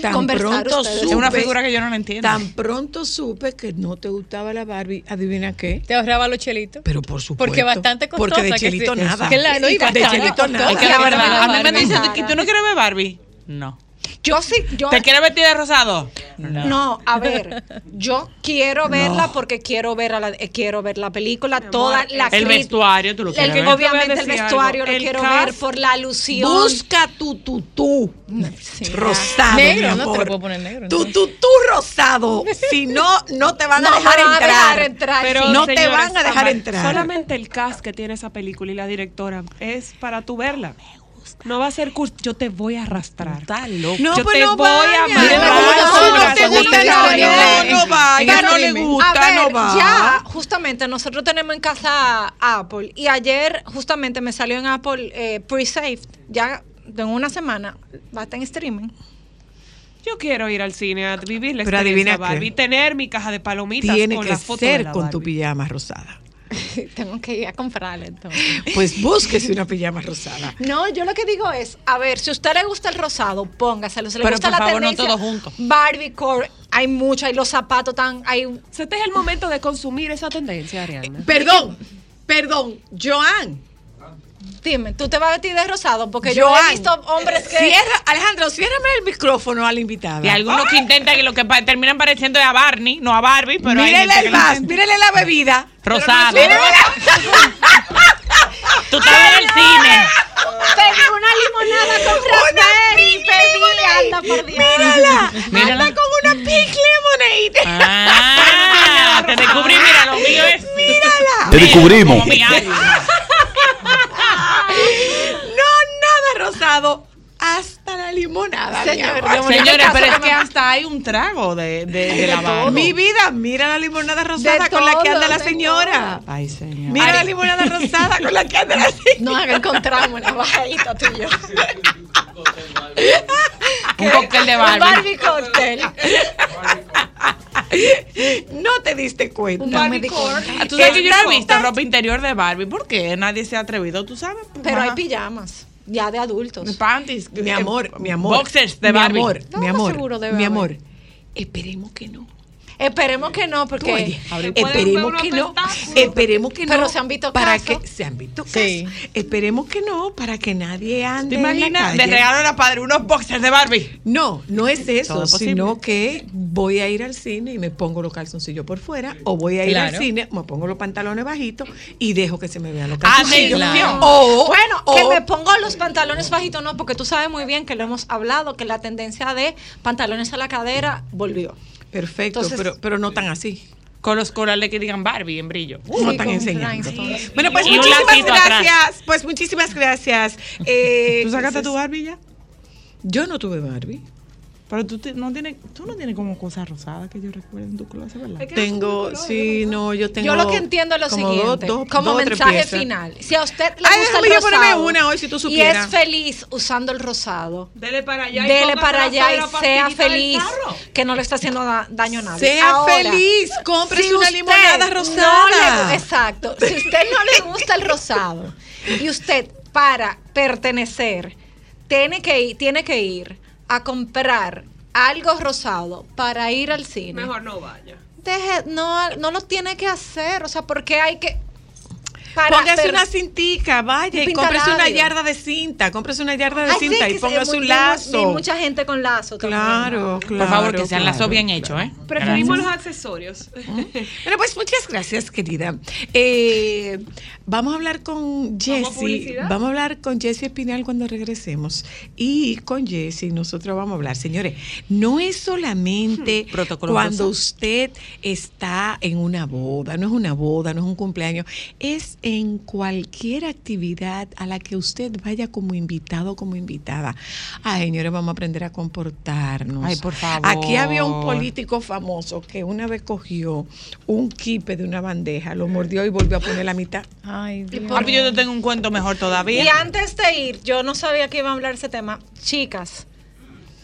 tan conversar pronto ustedes. Es una Supe- figura que yo no la entiendo. Tan pronto supe que no te gustaba la Barbie, adivina qué. Te ahorraba los chelitos. Pero por supuesto. Porque bastante costosa. Porque de que chelito sí. nada. Claro, y de bastante chelito nada. Es que la verdad, a mí me dicen que tú no quieres ver Barbie. No. Yo sí, yo. ¿Te quieres vestir de rosado? No, a ver, yo quiero verla porque quiero ver a la, eh, quiero ver la película, toda la El vestuario, tú lo el- quieres ver. obviamente el vestuario algo, lo el quiero cast- ver por la alusión. Busca tu tutú Sí, rosado. Negro, mi no te lo puedo poner negro, Tu ¿no? tutú rosado. Si no, no te van a No dejar me van a entrar. dejar entrar, Pero, sí. no te van a dejar entrar. Solamente el cast que tiene esa película y la directora es para tú verla. No va a ser cur- yo te voy a arrastrar. Está loco. No, yo pues te no voy a vaya. amarrar. Mira la No, no no, no, vaya, no le gusta, A ver, no va. ya, justamente nosotros tenemos en casa Apple y ayer justamente me salió en Apple eh, pre-saved, ya en una semana va a estar en streaming. Yo quiero ir al cine a vivir la Pero experiencia adivina qué. Barbie, tener mi caja de palomitas Tiene con que la foto de ser la con tu Barbie. pijama rosada. Tengo que ir a comprarla entonces. Pues búsquese una pijama rosada. No, yo lo que digo es, a ver, si a usted le gusta el rosado, póngaselo. Si le Pero, gusta por la favor, no tendencia, todo junto. Barbie core, hay mucho, hay los zapatos tan, hay Este es el momento de consumir esa tendencia, Ariana. Perdón, perdón, Joan. Dime, ¿tú te vas a vestir de rosado? Porque yo, he visto hombres que... Cierra, Alejandro, ciérrame el micrófono a la invitada. Y algunos que intentan que lo que pa- terminan pareciendo es a Barney, no a Barbie, pero gente el más, mírele la bebida. Rosado. Tú estás en el cine. Pedí una limonada con raspberry, pedí, anda por Dios. Mírala, Mírala. anda con una pink lemonade. Ah, te descubrí, mira, lo mío es. Mírala. Te descubrimos. Como mi alma. No, nada rosado. Hasta la limonada. mi Señor. Señores, pero es que hasta hay un trago de, de, de la. Mi vida, mira la limonada rosada De con la que anda la señora. Ay, señor. Mira la limonada rosada con la que anda la señora. Nos encontramos en la bajadita tú y yo. Un cóctel de Un Barbie. Barbie cóctel. No te diste cuenta. Cuenta. Ah, Tú sabes que yo no he visto ropa interior de Barbie. ¿Por qué? Nadie se ha atrevido, tú sabes. Pero hay pijamas, ya de adultos. Panties. Mi eh, amor, mi amor. Boxers de mi Barbie. amor, No, mi amor, seguro debe mi haber. amor. Esperemos que no. Esperemos que no, porque... Oye, esperemos que no. Esperemos que no. Pero se han visto para casos. que se han visto Sí. casos. Esperemos que no para que nadie ande ¿Te en la imaginas? De calle. regalo a la padre unos boxers de Barbie. No, no es eso, sino que voy a ir al cine y me pongo los calzoncillos por fuera, o voy a ir al Claro. cine, me pongo los pantalones bajitos y dejo que se me vean los calzoncillos. Atención. O, Bueno, o- que me pongo los pantalones bajitos, no, porque tú sabes muy bien que lo hemos hablado, que la tendencia de pantalones a la cadera volvió. Perfecto, Entonces- pero, pero no tan así. Con los corales que digan Barbie en brillo. no están enseñando. Bueno, pues Y muchísimas atrás. gracias. Pues muchísimas gracias. Eh, ¿Tú sacaste entonces, tu Barbie ya? Yo no tuve Barbie. Pero tú te- no tienes, tú no tienes como cosas rosadas que yo recuerdo en tu closet, ¿verdad? Tengo, sí, no, yo tengo. Yo lo que entiendo es lo como siguiente, dos- dos- como dos o tres mensaje piezas. final. Si a usted le Ay, gusta el rosado una hoy, si tú y supieras. es feliz usando el rosado, Dele para allá. y dele para allá y sea feliz, que no le está haciendo da- daño a nadie. Sea Ahora, feliz, cómprese si una limonada no rosada. le- exacto. Si usted no le gusta el rosado y usted para pertenecer tiene que ir, tiene que ir a comprar algo rosado para ir al cine. Mejor no vaya. Deje, no, no lo tiene que hacer, o sea, porque hay que Póngase una cintica, vaya y cómprese una yarda de cinta, cómprese una yarda de cinta y póngase un sí, lazo. mucha gente con lazo. también. Claro, claro. Por favor, que sean claro. lazos bien hechos, ¿eh? Preferimos los accesorios. Bueno, pues muchas gracias, querida. Eh, vamos a hablar con publicidad? Vamos a hablar con Jessie Espinal cuando regresemos. Y con Jessie nosotros vamos a hablar. Señores, no es solamente Hmm. Protocolo cuando usted está en una boda, no es una boda, no es un cumpleaños, es en cualquier actividad a la que usted vaya como invitado o como invitada. Ay, señores, vamos a aprender a comportarnos. Ay, por favor. Aquí había un político famoso que una vez cogió un kipe de una bandeja, lo mordió y volvió a poner la mitad. Ay, Dios. Papi, yo te tengo un cuento mejor todavía. Y antes de ir, yo no sabía que iba a hablar ese tema. Chicas,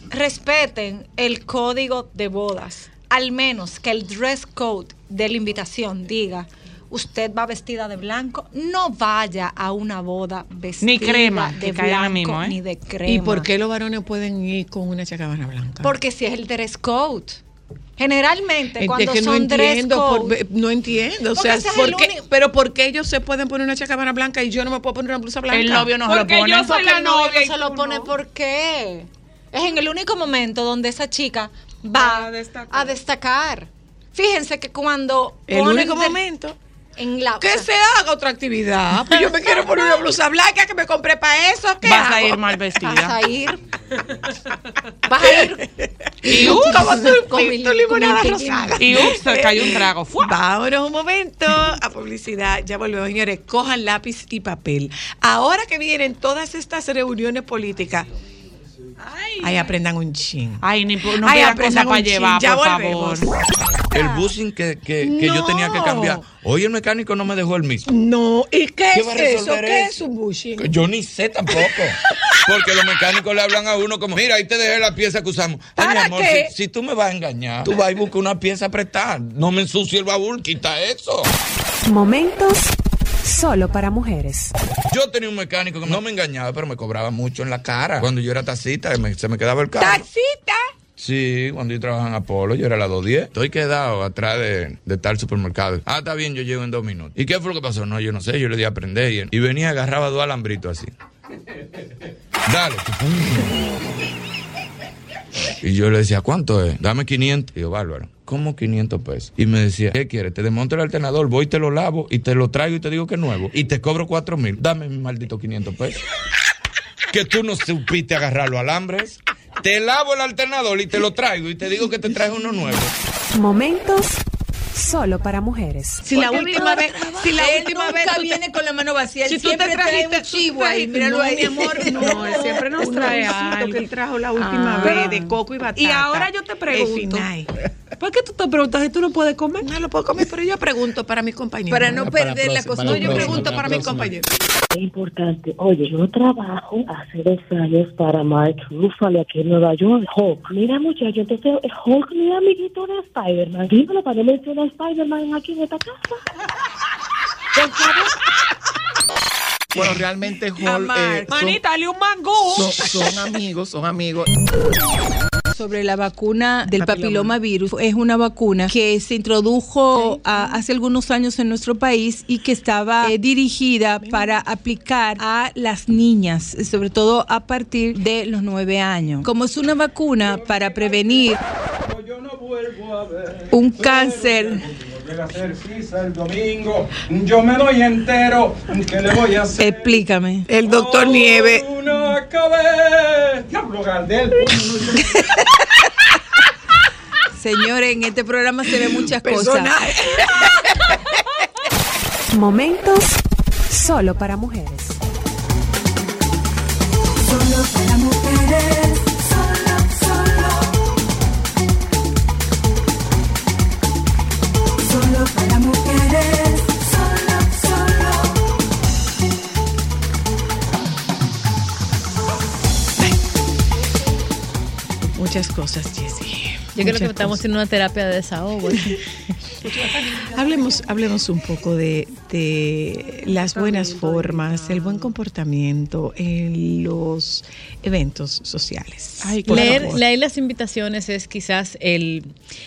respeten el código de bodas. Al menos que el dress code de la invitación diga, usted va vestida de blanco, no vaya a una boda vestida Ni crema, de blanco mismo, ¿eh? ni de crema. ¿Y por qué los varones pueden ir con una chacabana blanca? Porque si es el dress code. Generalmente, Es cuando que no son dress entiendo, code, por- no entiendo, o Porque sea, ese es ¿por el qué- único- pero ¿por qué ellos se pueden poner una chacabana blanca y yo no me puedo poner una blusa blanca? El novio no se lo pone. yo soy Porque la el novio novia y no se lo pone no. ¿por qué? Es en el único momento donde esa chica va a a destacar. Fíjense que cuando El ponen único de- momento en la que o sea, se haga otra actividad. Pues yo me quiero poner una blusa blanca que me compré para eso. ¿Qué Vas a ir mal vas vestida. a ir vas a ir Y uh, como Con y mi- tu limonada con mi rosada. Y ups, se cayó un trago. ¡Fua! Vámonos un momento a publicidad. Ya volvemos, señores. Cojan lápiz y papel. Ahora que vienen todas estas reuniones políticas, ay, aprendan un chin. Ay, ni por- no Ay, aprendan para llevar, Ya por volvemos. favor. El busing que, que, que yo tenía que cambiar. Hoy el mecánico no me dejó el mismo. No, ¿y qué, ¿Qué es va a eso? ¿Qué eso? es un bushing? Yo ni sé tampoco. Porque los mecánicos le hablan a uno como, mira, ahí te dejé la pieza que usamos. Ay, mi ¿Para amor, qué? si, si tú me vas a engañar, tú vas y buscas una pieza prestada. No me ensucie el baúl, quita eso. Momentos solo para mujeres. Yo tenía un mecánico que no me engañaba, pero me cobraba mucho en la cara. Cuando yo era tacita, me- se me quedaba el carro. ¡Taxita! Sí, cuando yo trabajaba en Apolo, yo era la 210. Estoy quedado atrás de, de tal supermercado. Ah, está bien, yo llego en dos minutos. ¿Y qué fue lo que pasó? No, yo no sé, yo le di a aprender y, y venía, agarraba dos alambritos así. Dale. Y yo le decía, ¿cuánto es? Dame 500. Y yo, bárbaro, ¿cómo 500 pesos? Y me decía, ¿qué quieres? Te desmonto el alternador, voy y te lo lavo y te lo traigo y te digo que es nuevo. Y te cobro 4 mil. Dame mi maldito 500 pesos. que tú no supiste agarrar los alambres. Te lavo el alternador y te lo traigo y te digo que te traigo uno nuevo. Momentos solo para mujeres. Si la última vez, si la última vez tú viene con la mano vacía, él Si tú te siempre trae trajiste un chivo ahí, míralo ahí. mi amor, no, él siempre nos trae algo. que él trajo la última Ah. vez de coco y batata. Y ahora yo te pregunto. ¿Por qué tú te preguntas si tú no puedes comer? No lo puedo comer, pero yo pregunto para mis compañeros. Para no Para perder la próxima, costumbre. No, yo próxima, pregunto para para mis compañeros. Es importante. Oye, yo trabajo hace dos años para Mark Ruffalo aquí en Nueva York, Hulk. Mira, muchacho, entonces Hulk mi amiguito de Spider-Man. Dímelo para no mencionar a Spider-Man aquí en esta casa. Por favor. Bueno, realmente Hall, eh, son- Manita, dale un mangú. son, son amigos, son amigos. sobre la vacuna del papilomavirus. Es una vacuna que se introdujo hace algunos años en nuestro país y que estaba eh, dirigida para aplicar a las niñas, sobre todo a partir de los nueve años. Como es una vacuna para prevenir un cáncer Volver a hacer pizza el domingo. Yo me doy entero. ¿Qué le voy a hacer? Explícame. El doctor Nieve. Una cabeza. Diablo, Gardel. Señores, en este programa se ve muchas cosas. Personaje. Momentos solo para mujeres. Solo para mujeres, Muchas cosas, Jessie. Yo creo que estamos cosas. en una terapia de desahogo. Hablemos, hablemos un poco de, de las buenas formas, el buen comportamiento en los eventos sociales. Ay, leer, leer las invitaciones es quizás el,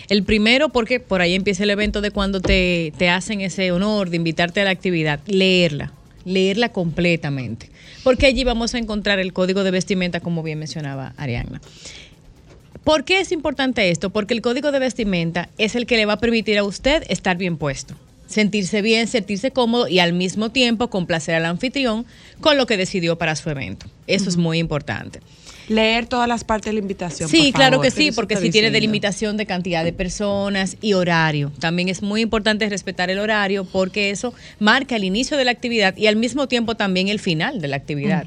el primero porque por ahí empieza el evento de cuando te, te hacen ese honor de invitarte a la actividad. Leerla, leerla completamente. Porque allí vamos a encontrar el código de vestimenta, como bien mencionaba Arianna. ¿Por qué es importante esto? Porque el código de vestimenta es el que le va a permitir a usted estar bien puesto, sentirse bien, sentirse cómodo y al mismo tiempo complacer al anfitrión con lo que decidió para su evento. Eso es muy importante. Leer todas las partes de la invitación. Sí, por claro favor. que sí, porque si tiene delimitación de cantidad de personas y horario. También es muy importante respetar el horario porque eso marca el inicio de la actividad y al mismo tiempo también el final de la actividad.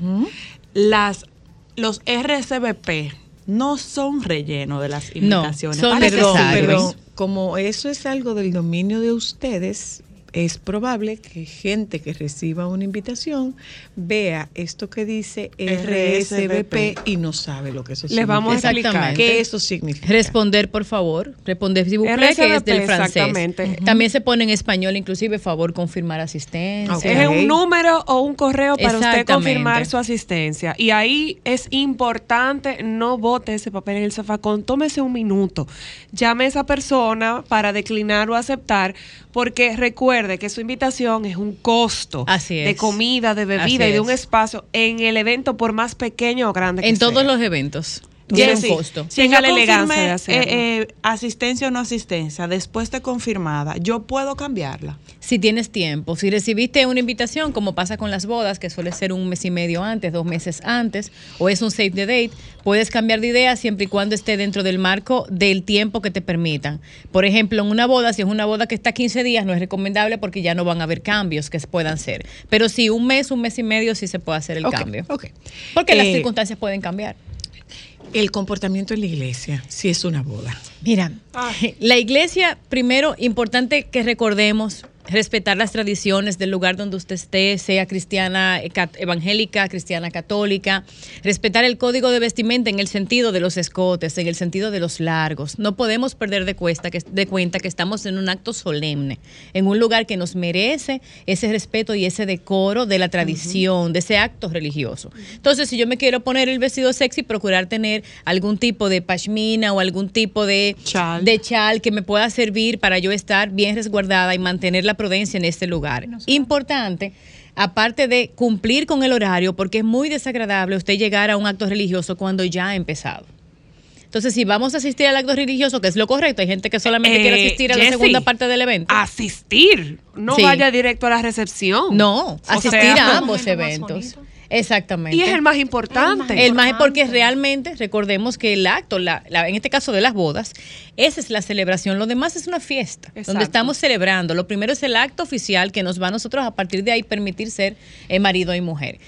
Las, los RSVP no son relleno de las No, invitaciones. son Parece Perdón, necesarios. perdón. Como eso es algo del dominio de ustedes, es probable que gente que reciba una invitación vea esto que dice RSVP y no sabe lo que eso Les significa. vamos a explicar. ¿Qué eso significa? Responder, por favor. Responder, si vous plaît, que es RSVP, del francés. exactamente. También se pone en español, inclusive, favor, confirmar asistencia. Es un número o un correo para usted confirmar su asistencia. Y ahí es importante, no bote ese papel en el zafacón, tómese un minuto. Llame a esa persona para declinar o aceptar, porque recuerde que su invitación es un costo Así de es. comida, de bebida Así y de un es. espacio en el evento, por más pequeño o grande que En todos sea. los eventos. Tiene un costo. Si yo la elegancia de eh, eh, asistencia o no asistencia, después de confirmada, yo puedo cambiarla. Si tienes tiempo, si recibiste una invitación, como pasa con las bodas, que suele ser un mes y medio antes, dos meses antes, o es un save the date, puedes cambiar de idea siempre y cuando esté dentro del marco del tiempo que te permitan. Por ejemplo, en una boda, si es una boda que está 15 días, no es recomendable porque ya no van a haber cambios que puedan ser. Pero si un mes, un mes y medio, sí se puede hacer el cambio. ok. Porque las Eh, circunstancias pueden cambiar. El comportamiento en la iglesia, si es una boda. Mira, la iglesia, primero, importante que recordemos respetar las tradiciones del lugar donde usted esté, sea cristiana eh, evangélica, cristiana católica, respetar el código de vestimenta en el sentido de los escotes, en el sentido de los largos. No podemos perder de, cuesta que, de cuenta que estamos en un acto solemne, en un lugar que nos merece ese respeto y ese decoro de la tradición, de ese acto religioso. Entonces, si yo me quiero poner el vestido sexy, procurar tener algún tipo de pashmina o algún tipo de de chal que me pueda servir para yo estar bien resguardada y mantener la prudencia en este lugar. Importante, aparte de cumplir con el horario, porque es muy desagradable usted llegar a un acto religioso cuando ya ha empezado. Entonces, si vamos a asistir al acto religioso, que es lo correcto, hay gente que solamente Eh, quiere asistir a la segunda parte del evento. Asistir, no Sí. vaya directo a la recepción. No, O asistir sea, a ambos eventos. Exactamente. Y es el más importante. El más porque realmente recordemos que el acto, la, la- en este caso de las bodas, esa es la celebración. Lo demás es una fiesta Exacto. donde estamos celebrando. Lo primero es el acto oficial que nos va a nosotros a partir de ahí permitir ser eh, marido y mujer.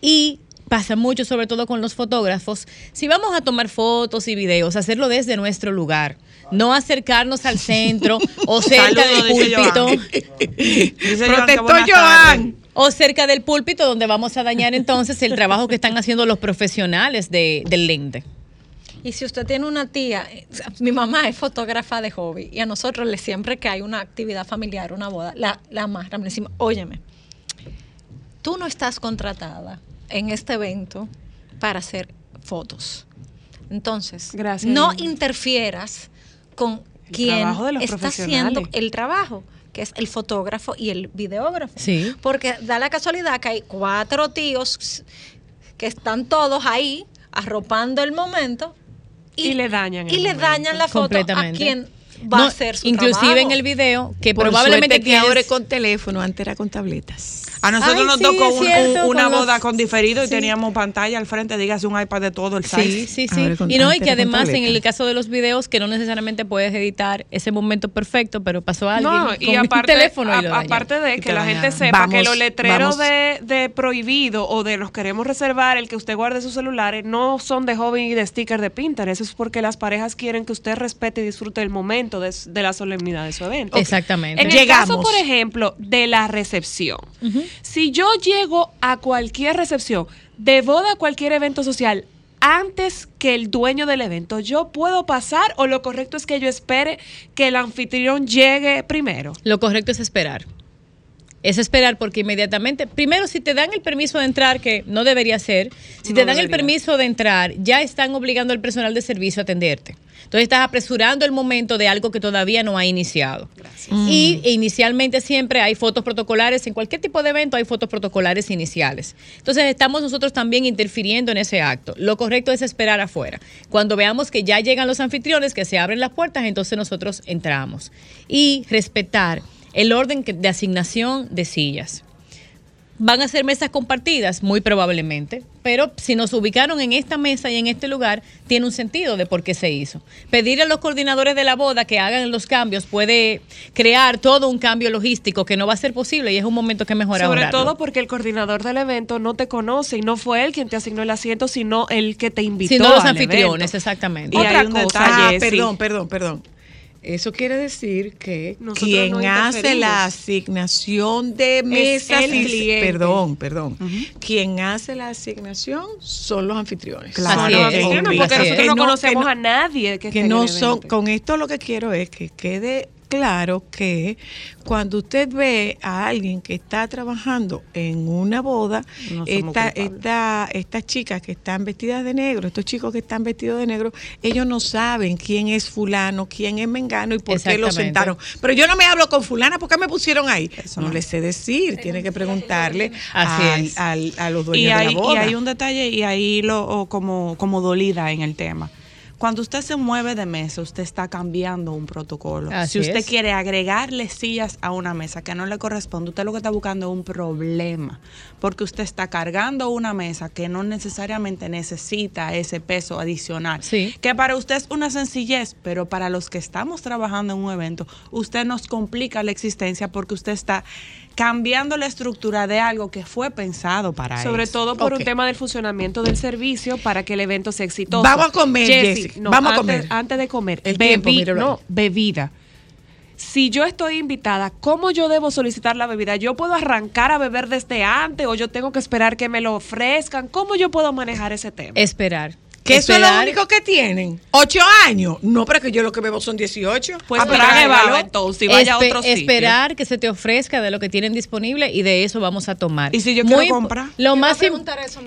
Y pasa mucho, sobre todo con los fotógrafos. Si vamos a tomar fotos y videos, hacerlo desde nuestro lugar. No acercarnos al centro o cerca del púlpito. Dice Joan O cerca del púlpito donde vamos a dañar entonces el trabajo que están haciendo los profesionales de, del lente. Y si usted tiene una tía, mi mamá es fotógrafa de hobby y a nosotros le siempre que hay una actividad familiar, una boda, la, la amarran, le decimos, óyeme, tú no estás contratada en este evento para hacer fotos. Entonces, Gracias, no interfieras con quien de los está haciendo el trabajo, que es el fotógrafo y el videógrafo. Sí. Porque da la casualidad que hay cuatro tíos que están todos ahí arropando el momento Y le dañan y el le dañan la foto a quien va No, a hacer su inclusive trabajo. en el video que Por probablemente que ahora es con teléfono, antes era con tabletas. A nosotros Ay, nos sí, tocó un- cierto, un- una con los- boda con diferido y sí. teníamos pantalla al frente, dígase un iPad de todo el Sí, size. sí, sí. Y no, y que además en el caso de los videos que no necesariamente puedes editar ese momento perfecto, pero pasó alguien No, con y un aparte, teléfono y lo aparte de que la gente sepa que los letreros de, de prohibido o de los queremos reservar, el que usted guarde sus celulares, no son de joven y de sticker de Pinterest. Eso es porque las parejas quieren que usted respete y disfrute el momento de, de la solemnidad de su evento. Exactamente. En el caso, por ejemplo, de la recepción. Si yo llego a cualquier recepción, de boda a cualquier evento social, antes que el dueño del evento, ¿yo puedo pasar o lo correcto es que yo espere que el anfitrión llegue primero? Lo correcto es esperar. Es esperar porque inmediatamente, primero si te dan el permiso de entrar, que no debería ser, si No te dan el permiso de entrar, ya están obligando al personal de servicio a atenderte. Entonces estás apresurando el momento de algo que todavía no ha iniciado. Y e inicialmente siempre hay fotos protocolares, en cualquier tipo de evento hay fotos protocolares iniciales. Entonces estamos nosotros también interfiriendo en ese acto. Lo correcto es esperar afuera. Cuando veamos que ya llegan los anfitriones, que se abren las puertas, entonces nosotros entramos. Y respetar el orden de asignación de sillas. Van a ser mesas compartidas, muy probablemente, pero si nos ubicaron en esta mesa y en este lugar, tiene un sentido de por qué se hizo. Pedir a los coordinadores de la boda que hagan los cambios puede crear todo un cambio logístico que no va a ser posible y es un momento que mejor Sobre ahorrarlo. todo porque el coordinador del evento no te conoce y no fue él quien te asignó el asiento, sino el que te invitó. Sino los al anfitriones, evento. exactamente. Y Otra hay un cosa, detalle, ah, perdón, perdón, perdón. Eso quiere decir que Nosotros quien no hace la asignación de mesas, perdón, perdón, quien hace la asignación son los anfitriones. Claro, Son los anfitriones, porque nosotros no no conocemos a nadie que esté que en no el son. Con esto lo que quiero es que quede claro que cuando usted ve a alguien que está trabajando en una boda, No esta, esta, estas chicas que están vestidas de negro, estos chicos que están vestidos de negro, ellos no saben quién es fulano, quién es mengano y por qué lo sentaron. Pero yo no me hablo con fulana, ¿por qué me pusieron ahí? no, le sé decir, tiene que preguntarle al- al- a los dueños Y hay, de la boda. y hay un detalle y ahí lo como, como dolida en el tema. Cuando usted se mueve de mesa, usted está cambiando un protocolo. Así si usted es. quiere agregarle sillas a una mesa que no le corresponde, usted lo que está buscando es un problema, porque usted está cargando una mesa que no necesariamente necesita ese peso adicional. Sí. Que para usted es una sencillez, pero para los que estamos trabajando en un evento, usted nos complica la existencia porque usted está cambiando la estructura de algo que fue pensado para Sobre eso. todo por un tema del funcionamiento del servicio para que el evento sea exitoso. Vamos a comer, Jessy, no, vamos a antes- comer. Antes de comer, El bebi- no, bebida. si yo estoy invitada, ¿cómo yo debo solicitar la bebida? ¿Yo puedo arrancar a beber desde antes o yo tengo que esperar que me lo ofrezcan? ¿Cómo yo puedo manejar ese tema? Esperar. Que eso es lo único que tienen. ¿Ocho años? No, pero que yo lo que bebo son 18. Pues Ah, pero entonces, vaya a Espe- otro sitio. Esperar que se te ofrezca de lo que tienen disponible y de eso vamos a tomar. ¿Y si yo Muy quiero comprar? Lo a más,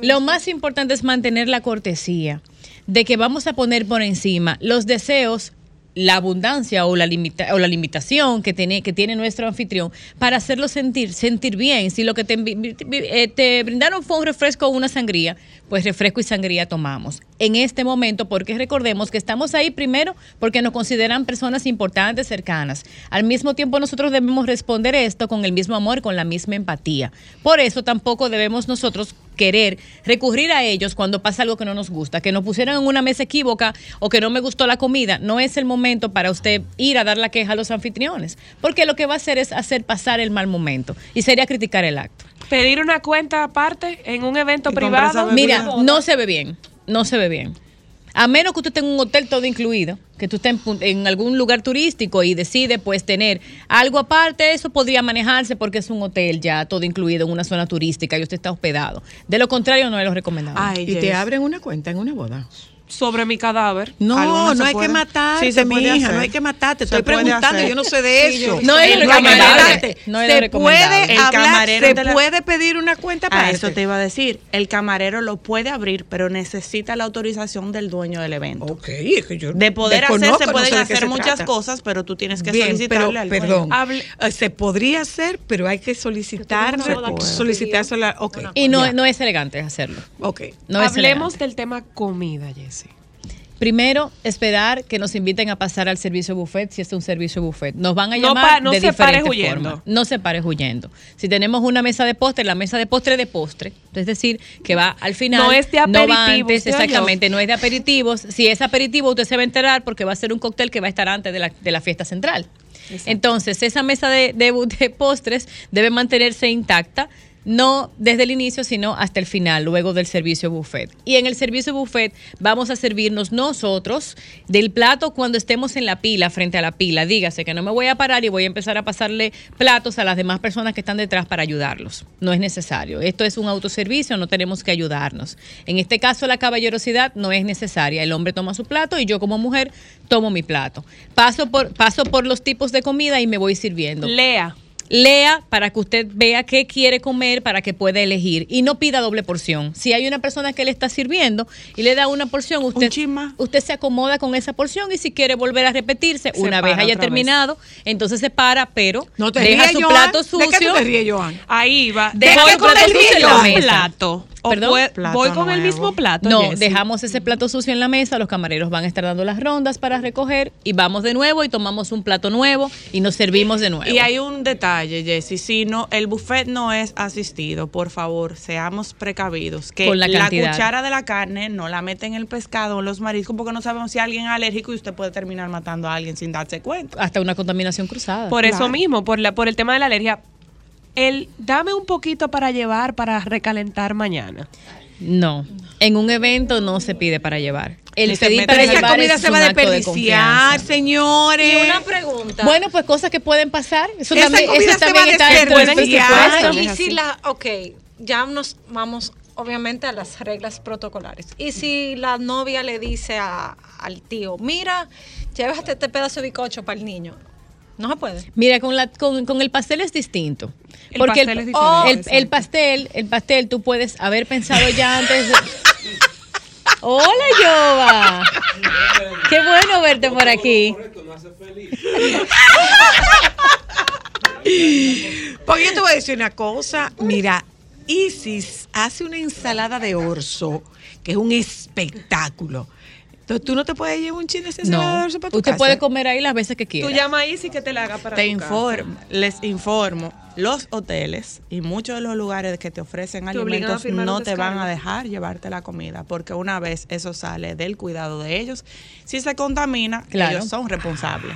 lo más importante es mantener la cortesía de que vamos a poner por encima los deseos la abundancia o la, limita- o la limitación que tiene, que tiene nuestro anfitrión para hacerlo sentir, sentir bien. Si lo que te, envi- eh, te brindaron fue un refresco o una sangría, pues refresco y sangría tomamos. En este momento, porque recordemos que estamos ahí primero porque nos consideran personas importantes, cercanas. Al mismo tiempo nosotros debemos responder esto con el mismo amor, con la misma empatía. Por eso tampoco debemos nosotros querer recurrir a ellos cuando pasa algo que no nos gusta, que nos pusieron en una mesa equívoca o que no me gustó la comida, no es el momento para usted ir a dar la queja a los anfitriones, porque lo que va a hacer es hacer pasar el mal momento y sería criticar el acto. Pedir una cuenta aparte en un evento privado. Mira, no se ve bien, no se ve bien. A menos que usted tenga un hotel todo incluido, que tú estés en, algún lugar turístico y decide pues tener algo aparte, eso podría manejarse porque es un hotel ya todo incluido en una zona turística y usted está hospedado. De lo contrario, no es lo recomendable. y te abren una cuenta en una boda. Sobre mi cadáver. No, no hay que matarte, Sí, se mi hija, hacer. no hay que matarte. Estoy preguntando, hacer. yo no sé de Sí, eso. yo- No es hay que recomendable. matarte. No es se puede El hablar, camarero se la- puede pedir una cuenta para A eso te iba a decir. El camarero lo puede abrir, pero necesita la autorización del dueño del evento. Ok, es que yo De poder hacer, se no pueden sé hacer se muchas trata. cosas, pero tú tienes que Bien, solicitarle pero, al dueño. perdón, eh, se podría hacer, pero hay que solicitar, solicitársela. Ok. Y no, no es elegante hacerlo. Ok. No Hablemos del tema comida, Jessie. Primero, esperar que nos inviten a pasar al servicio buffet si es un servicio buffet. Nos van a No llamar pa- no de se pare diferentes huyendo. formas. No se pare huyendo. Si tenemos una mesa de postre, la mesa de postre de postre, es decir, que va al final. No es de va aperitivos, antes, ¿te oyó? exactamente, no es de aperitivos. Si es aperitivo, usted se va a enterar porque va a ser un cóctel que va a estar antes de la, de la fiesta central. Entonces, esa mesa de, de postres debe mantenerse intacta, no desde el inicio, sino hasta el final, luego del servicio buffet. Y en el servicio buffet vamos a servirnos nosotros del plato cuando estemos en la pila, frente a la pila. Dígase que no me voy a parar y voy a empezar a pasarle platos a las demás personas que están detrás para ayudarlos. No es necesario. Esto es un autoservicio, no tenemos que ayudarnos. En este caso, la caballerosidad no es necesaria. El hombre toma su plato y yo como mujer tomo mi plato. Paso por, paso por los tipos de comida y me voy sirviendo. Lea. Lea para que usted vea qué quiere comer para que pueda elegir y no pida doble porción. Si hay una persona que le está sirviendo y le da una porción, usted, usted se acomoda con esa porción y si quiere volver a repetirse, Se una vez haya vez. terminado, entonces se para, pero No te deja su Joan. plato ¿De sucio. qué tú te ríes, Joan? Ahí va. Deja con plato sucio en la mismo mesa. plato. O ¿Perdón? voy- voy con el mismo plato. No, Jessie. dejamos ese plato sucio en la mesa, los camareros van a estar dando las rondas para recoger y vamos de nuevo y tomamos un plato nuevo y nos servimos de nuevo. Y hay un detalle, Jessy, si no, el buffet no es asistido, por favor, seamos precavidos, que Con la cuchara de la carne no la meten en el pescado o en los mariscos porque no sabemos si alguien es alérgico y usted puede terminar matando a alguien sin darse cuenta. Hasta una contaminación cruzada. Por eso mismo, por, la, por el tema de la alergia. El dame un poquito para llevar para recalentar mañana. No, en un evento no se pide para llevar. El se pedir para esa comida es se va a de desperdiciar, señores. Y una pregunta. Bueno, pues cosas que pueden pasar. Eso Esa también, comida eso se también va a desperdiciar. y si la, ok, ya nos vamos obviamente a las reglas protocolares. Y si la novia le dice a- al tío, mira, llévate este pedazo de bicocho para el niño. No se puede. Mira, con, la, con, con el pastel es distinto. El porque pastel el, es oh, el- el pastel, el pastel, tú puedes haber pensado ya antes. de- Hola, Yoba. Qué bueno verte por aquí. Porque yo te voy a decir una cosa. Mira, Isis hace una ensalada de orzo, que es un espectáculo. Entonces tú no te puedes llevar un ensalada de No, orzo para tu usted casa? puede comer ahí las veces que quiera. Tú llama ahí sí que te la haga para Te tu informo, les informo, los hoteles y muchos de los lugares que te ofrecen Te alimentos no te van a dejar llevarte la comida, porque una vez eso sale del cuidado de ellos, si se contamina, Claro. ellos son responsables.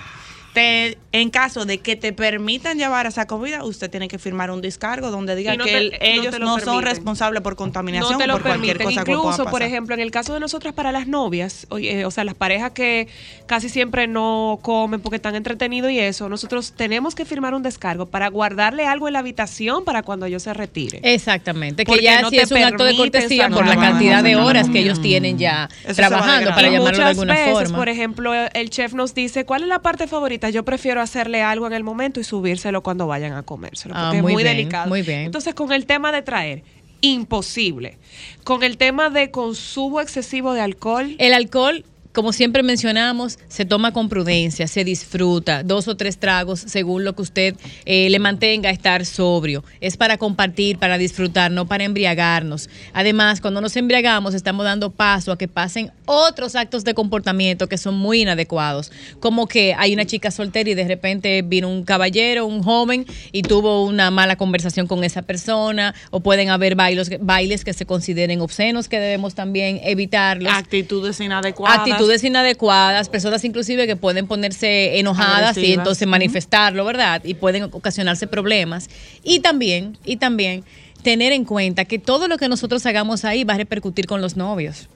Te, en caso de que te permitan llevar esa comida, usted tiene que firmar un descargo donde diga no que te- el- no ellos no, son responsables por contaminación no te o lo por cualquier permiten. cosa que pueda Incluso, por ejemplo, en el caso de nosotras para las novias, oye, o sea, las parejas que casi siempre no comen porque están entretenidos y eso, nosotros tenemos que firmar un descargo para guardarle algo en la habitación para cuando ellos se retiren. Exactamente, que Porque ya es un acto de cortesía por la cantidad de horas que ellos tienen ya Eso trabajando, para Y llamarlo de muchas alguna veces, forma. Por ejemplo, el chef nos dice, ¿cuál es la parte favorita? Yo prefiero hacerle algo en el momento y subírselo cuando vayan a comérselo, Ah, porque es muy muy bien, delicado. muy bien. Entonces, con el tema de traer, imposible. Con el tema de consumo excesivo de alcohol, El alcohol, como siempre mencionamos, se toma con prudencia, se disfruta, dos o tres tragos según lo que usted eh, le mantenga estar sobrio. Es para compartir, para disfrutar, no para embriagarnos. Además, cuando nos embriagamos, estamos dando paso a que pasen otros actos de comportamiento que son muy inadecuados, como que hay una chica soltera y de repente vino un caballero, un joven, y tuvo una mala conversación con esa persona, o pueden haber bailos, bailes que se consideren obscenos que debemos también evitarlos Actitudes inadecuadas. actitudes inadecuadas, personas inclusive que pueden ponerse enojadas y entonces manifestarlo, ¿verdad? Y pueden ocasionarse problemas. Y también, y también tener en cuenta que todo lo que nosotros hagamos ahí va a repercutir con los novios.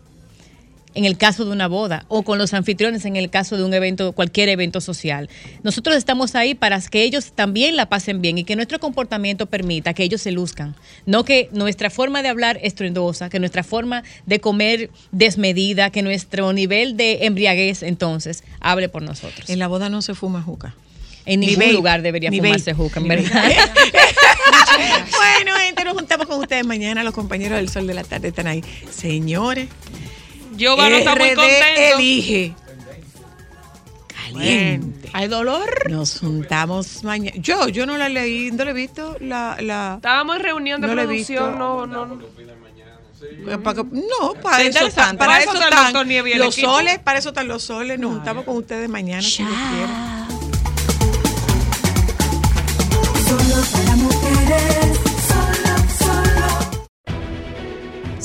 En el caso de una boda o con los anfitriones en el caso de un evento, cualquier evento social. Nosotros estamos ahí para que ellos también la pasen bien y que nuestro comportamiento permita que ellos se luzcan. No que nuestra forma de hablar estruendosa, que nuestra forma de comer desmedida, que nuestro nivel de embriaguez entonces hable por nosotros. En la boda no se fuma juca. En Ni ningún lugar debería ni fumarse juca, en verdad. bueno, gente, nos juntamos con ustedes mañana. Los compañeros del Sol de la Tarde están ahí. Señores, Giovanni está muy RD contento. elige. Caliente. ¿Hay dolor? Nos juntamos mañana. Yo, yo no la leí, no la he visto. La, la... Estábamos en reunión de No producción, no, no, no. Eh, para que- No, para eso, están, para Para eso están Nieves los equipo. soles, para eso están los soles. Nos juntamos con ustedes mañana, si Dios quiere. Solo para mujeres,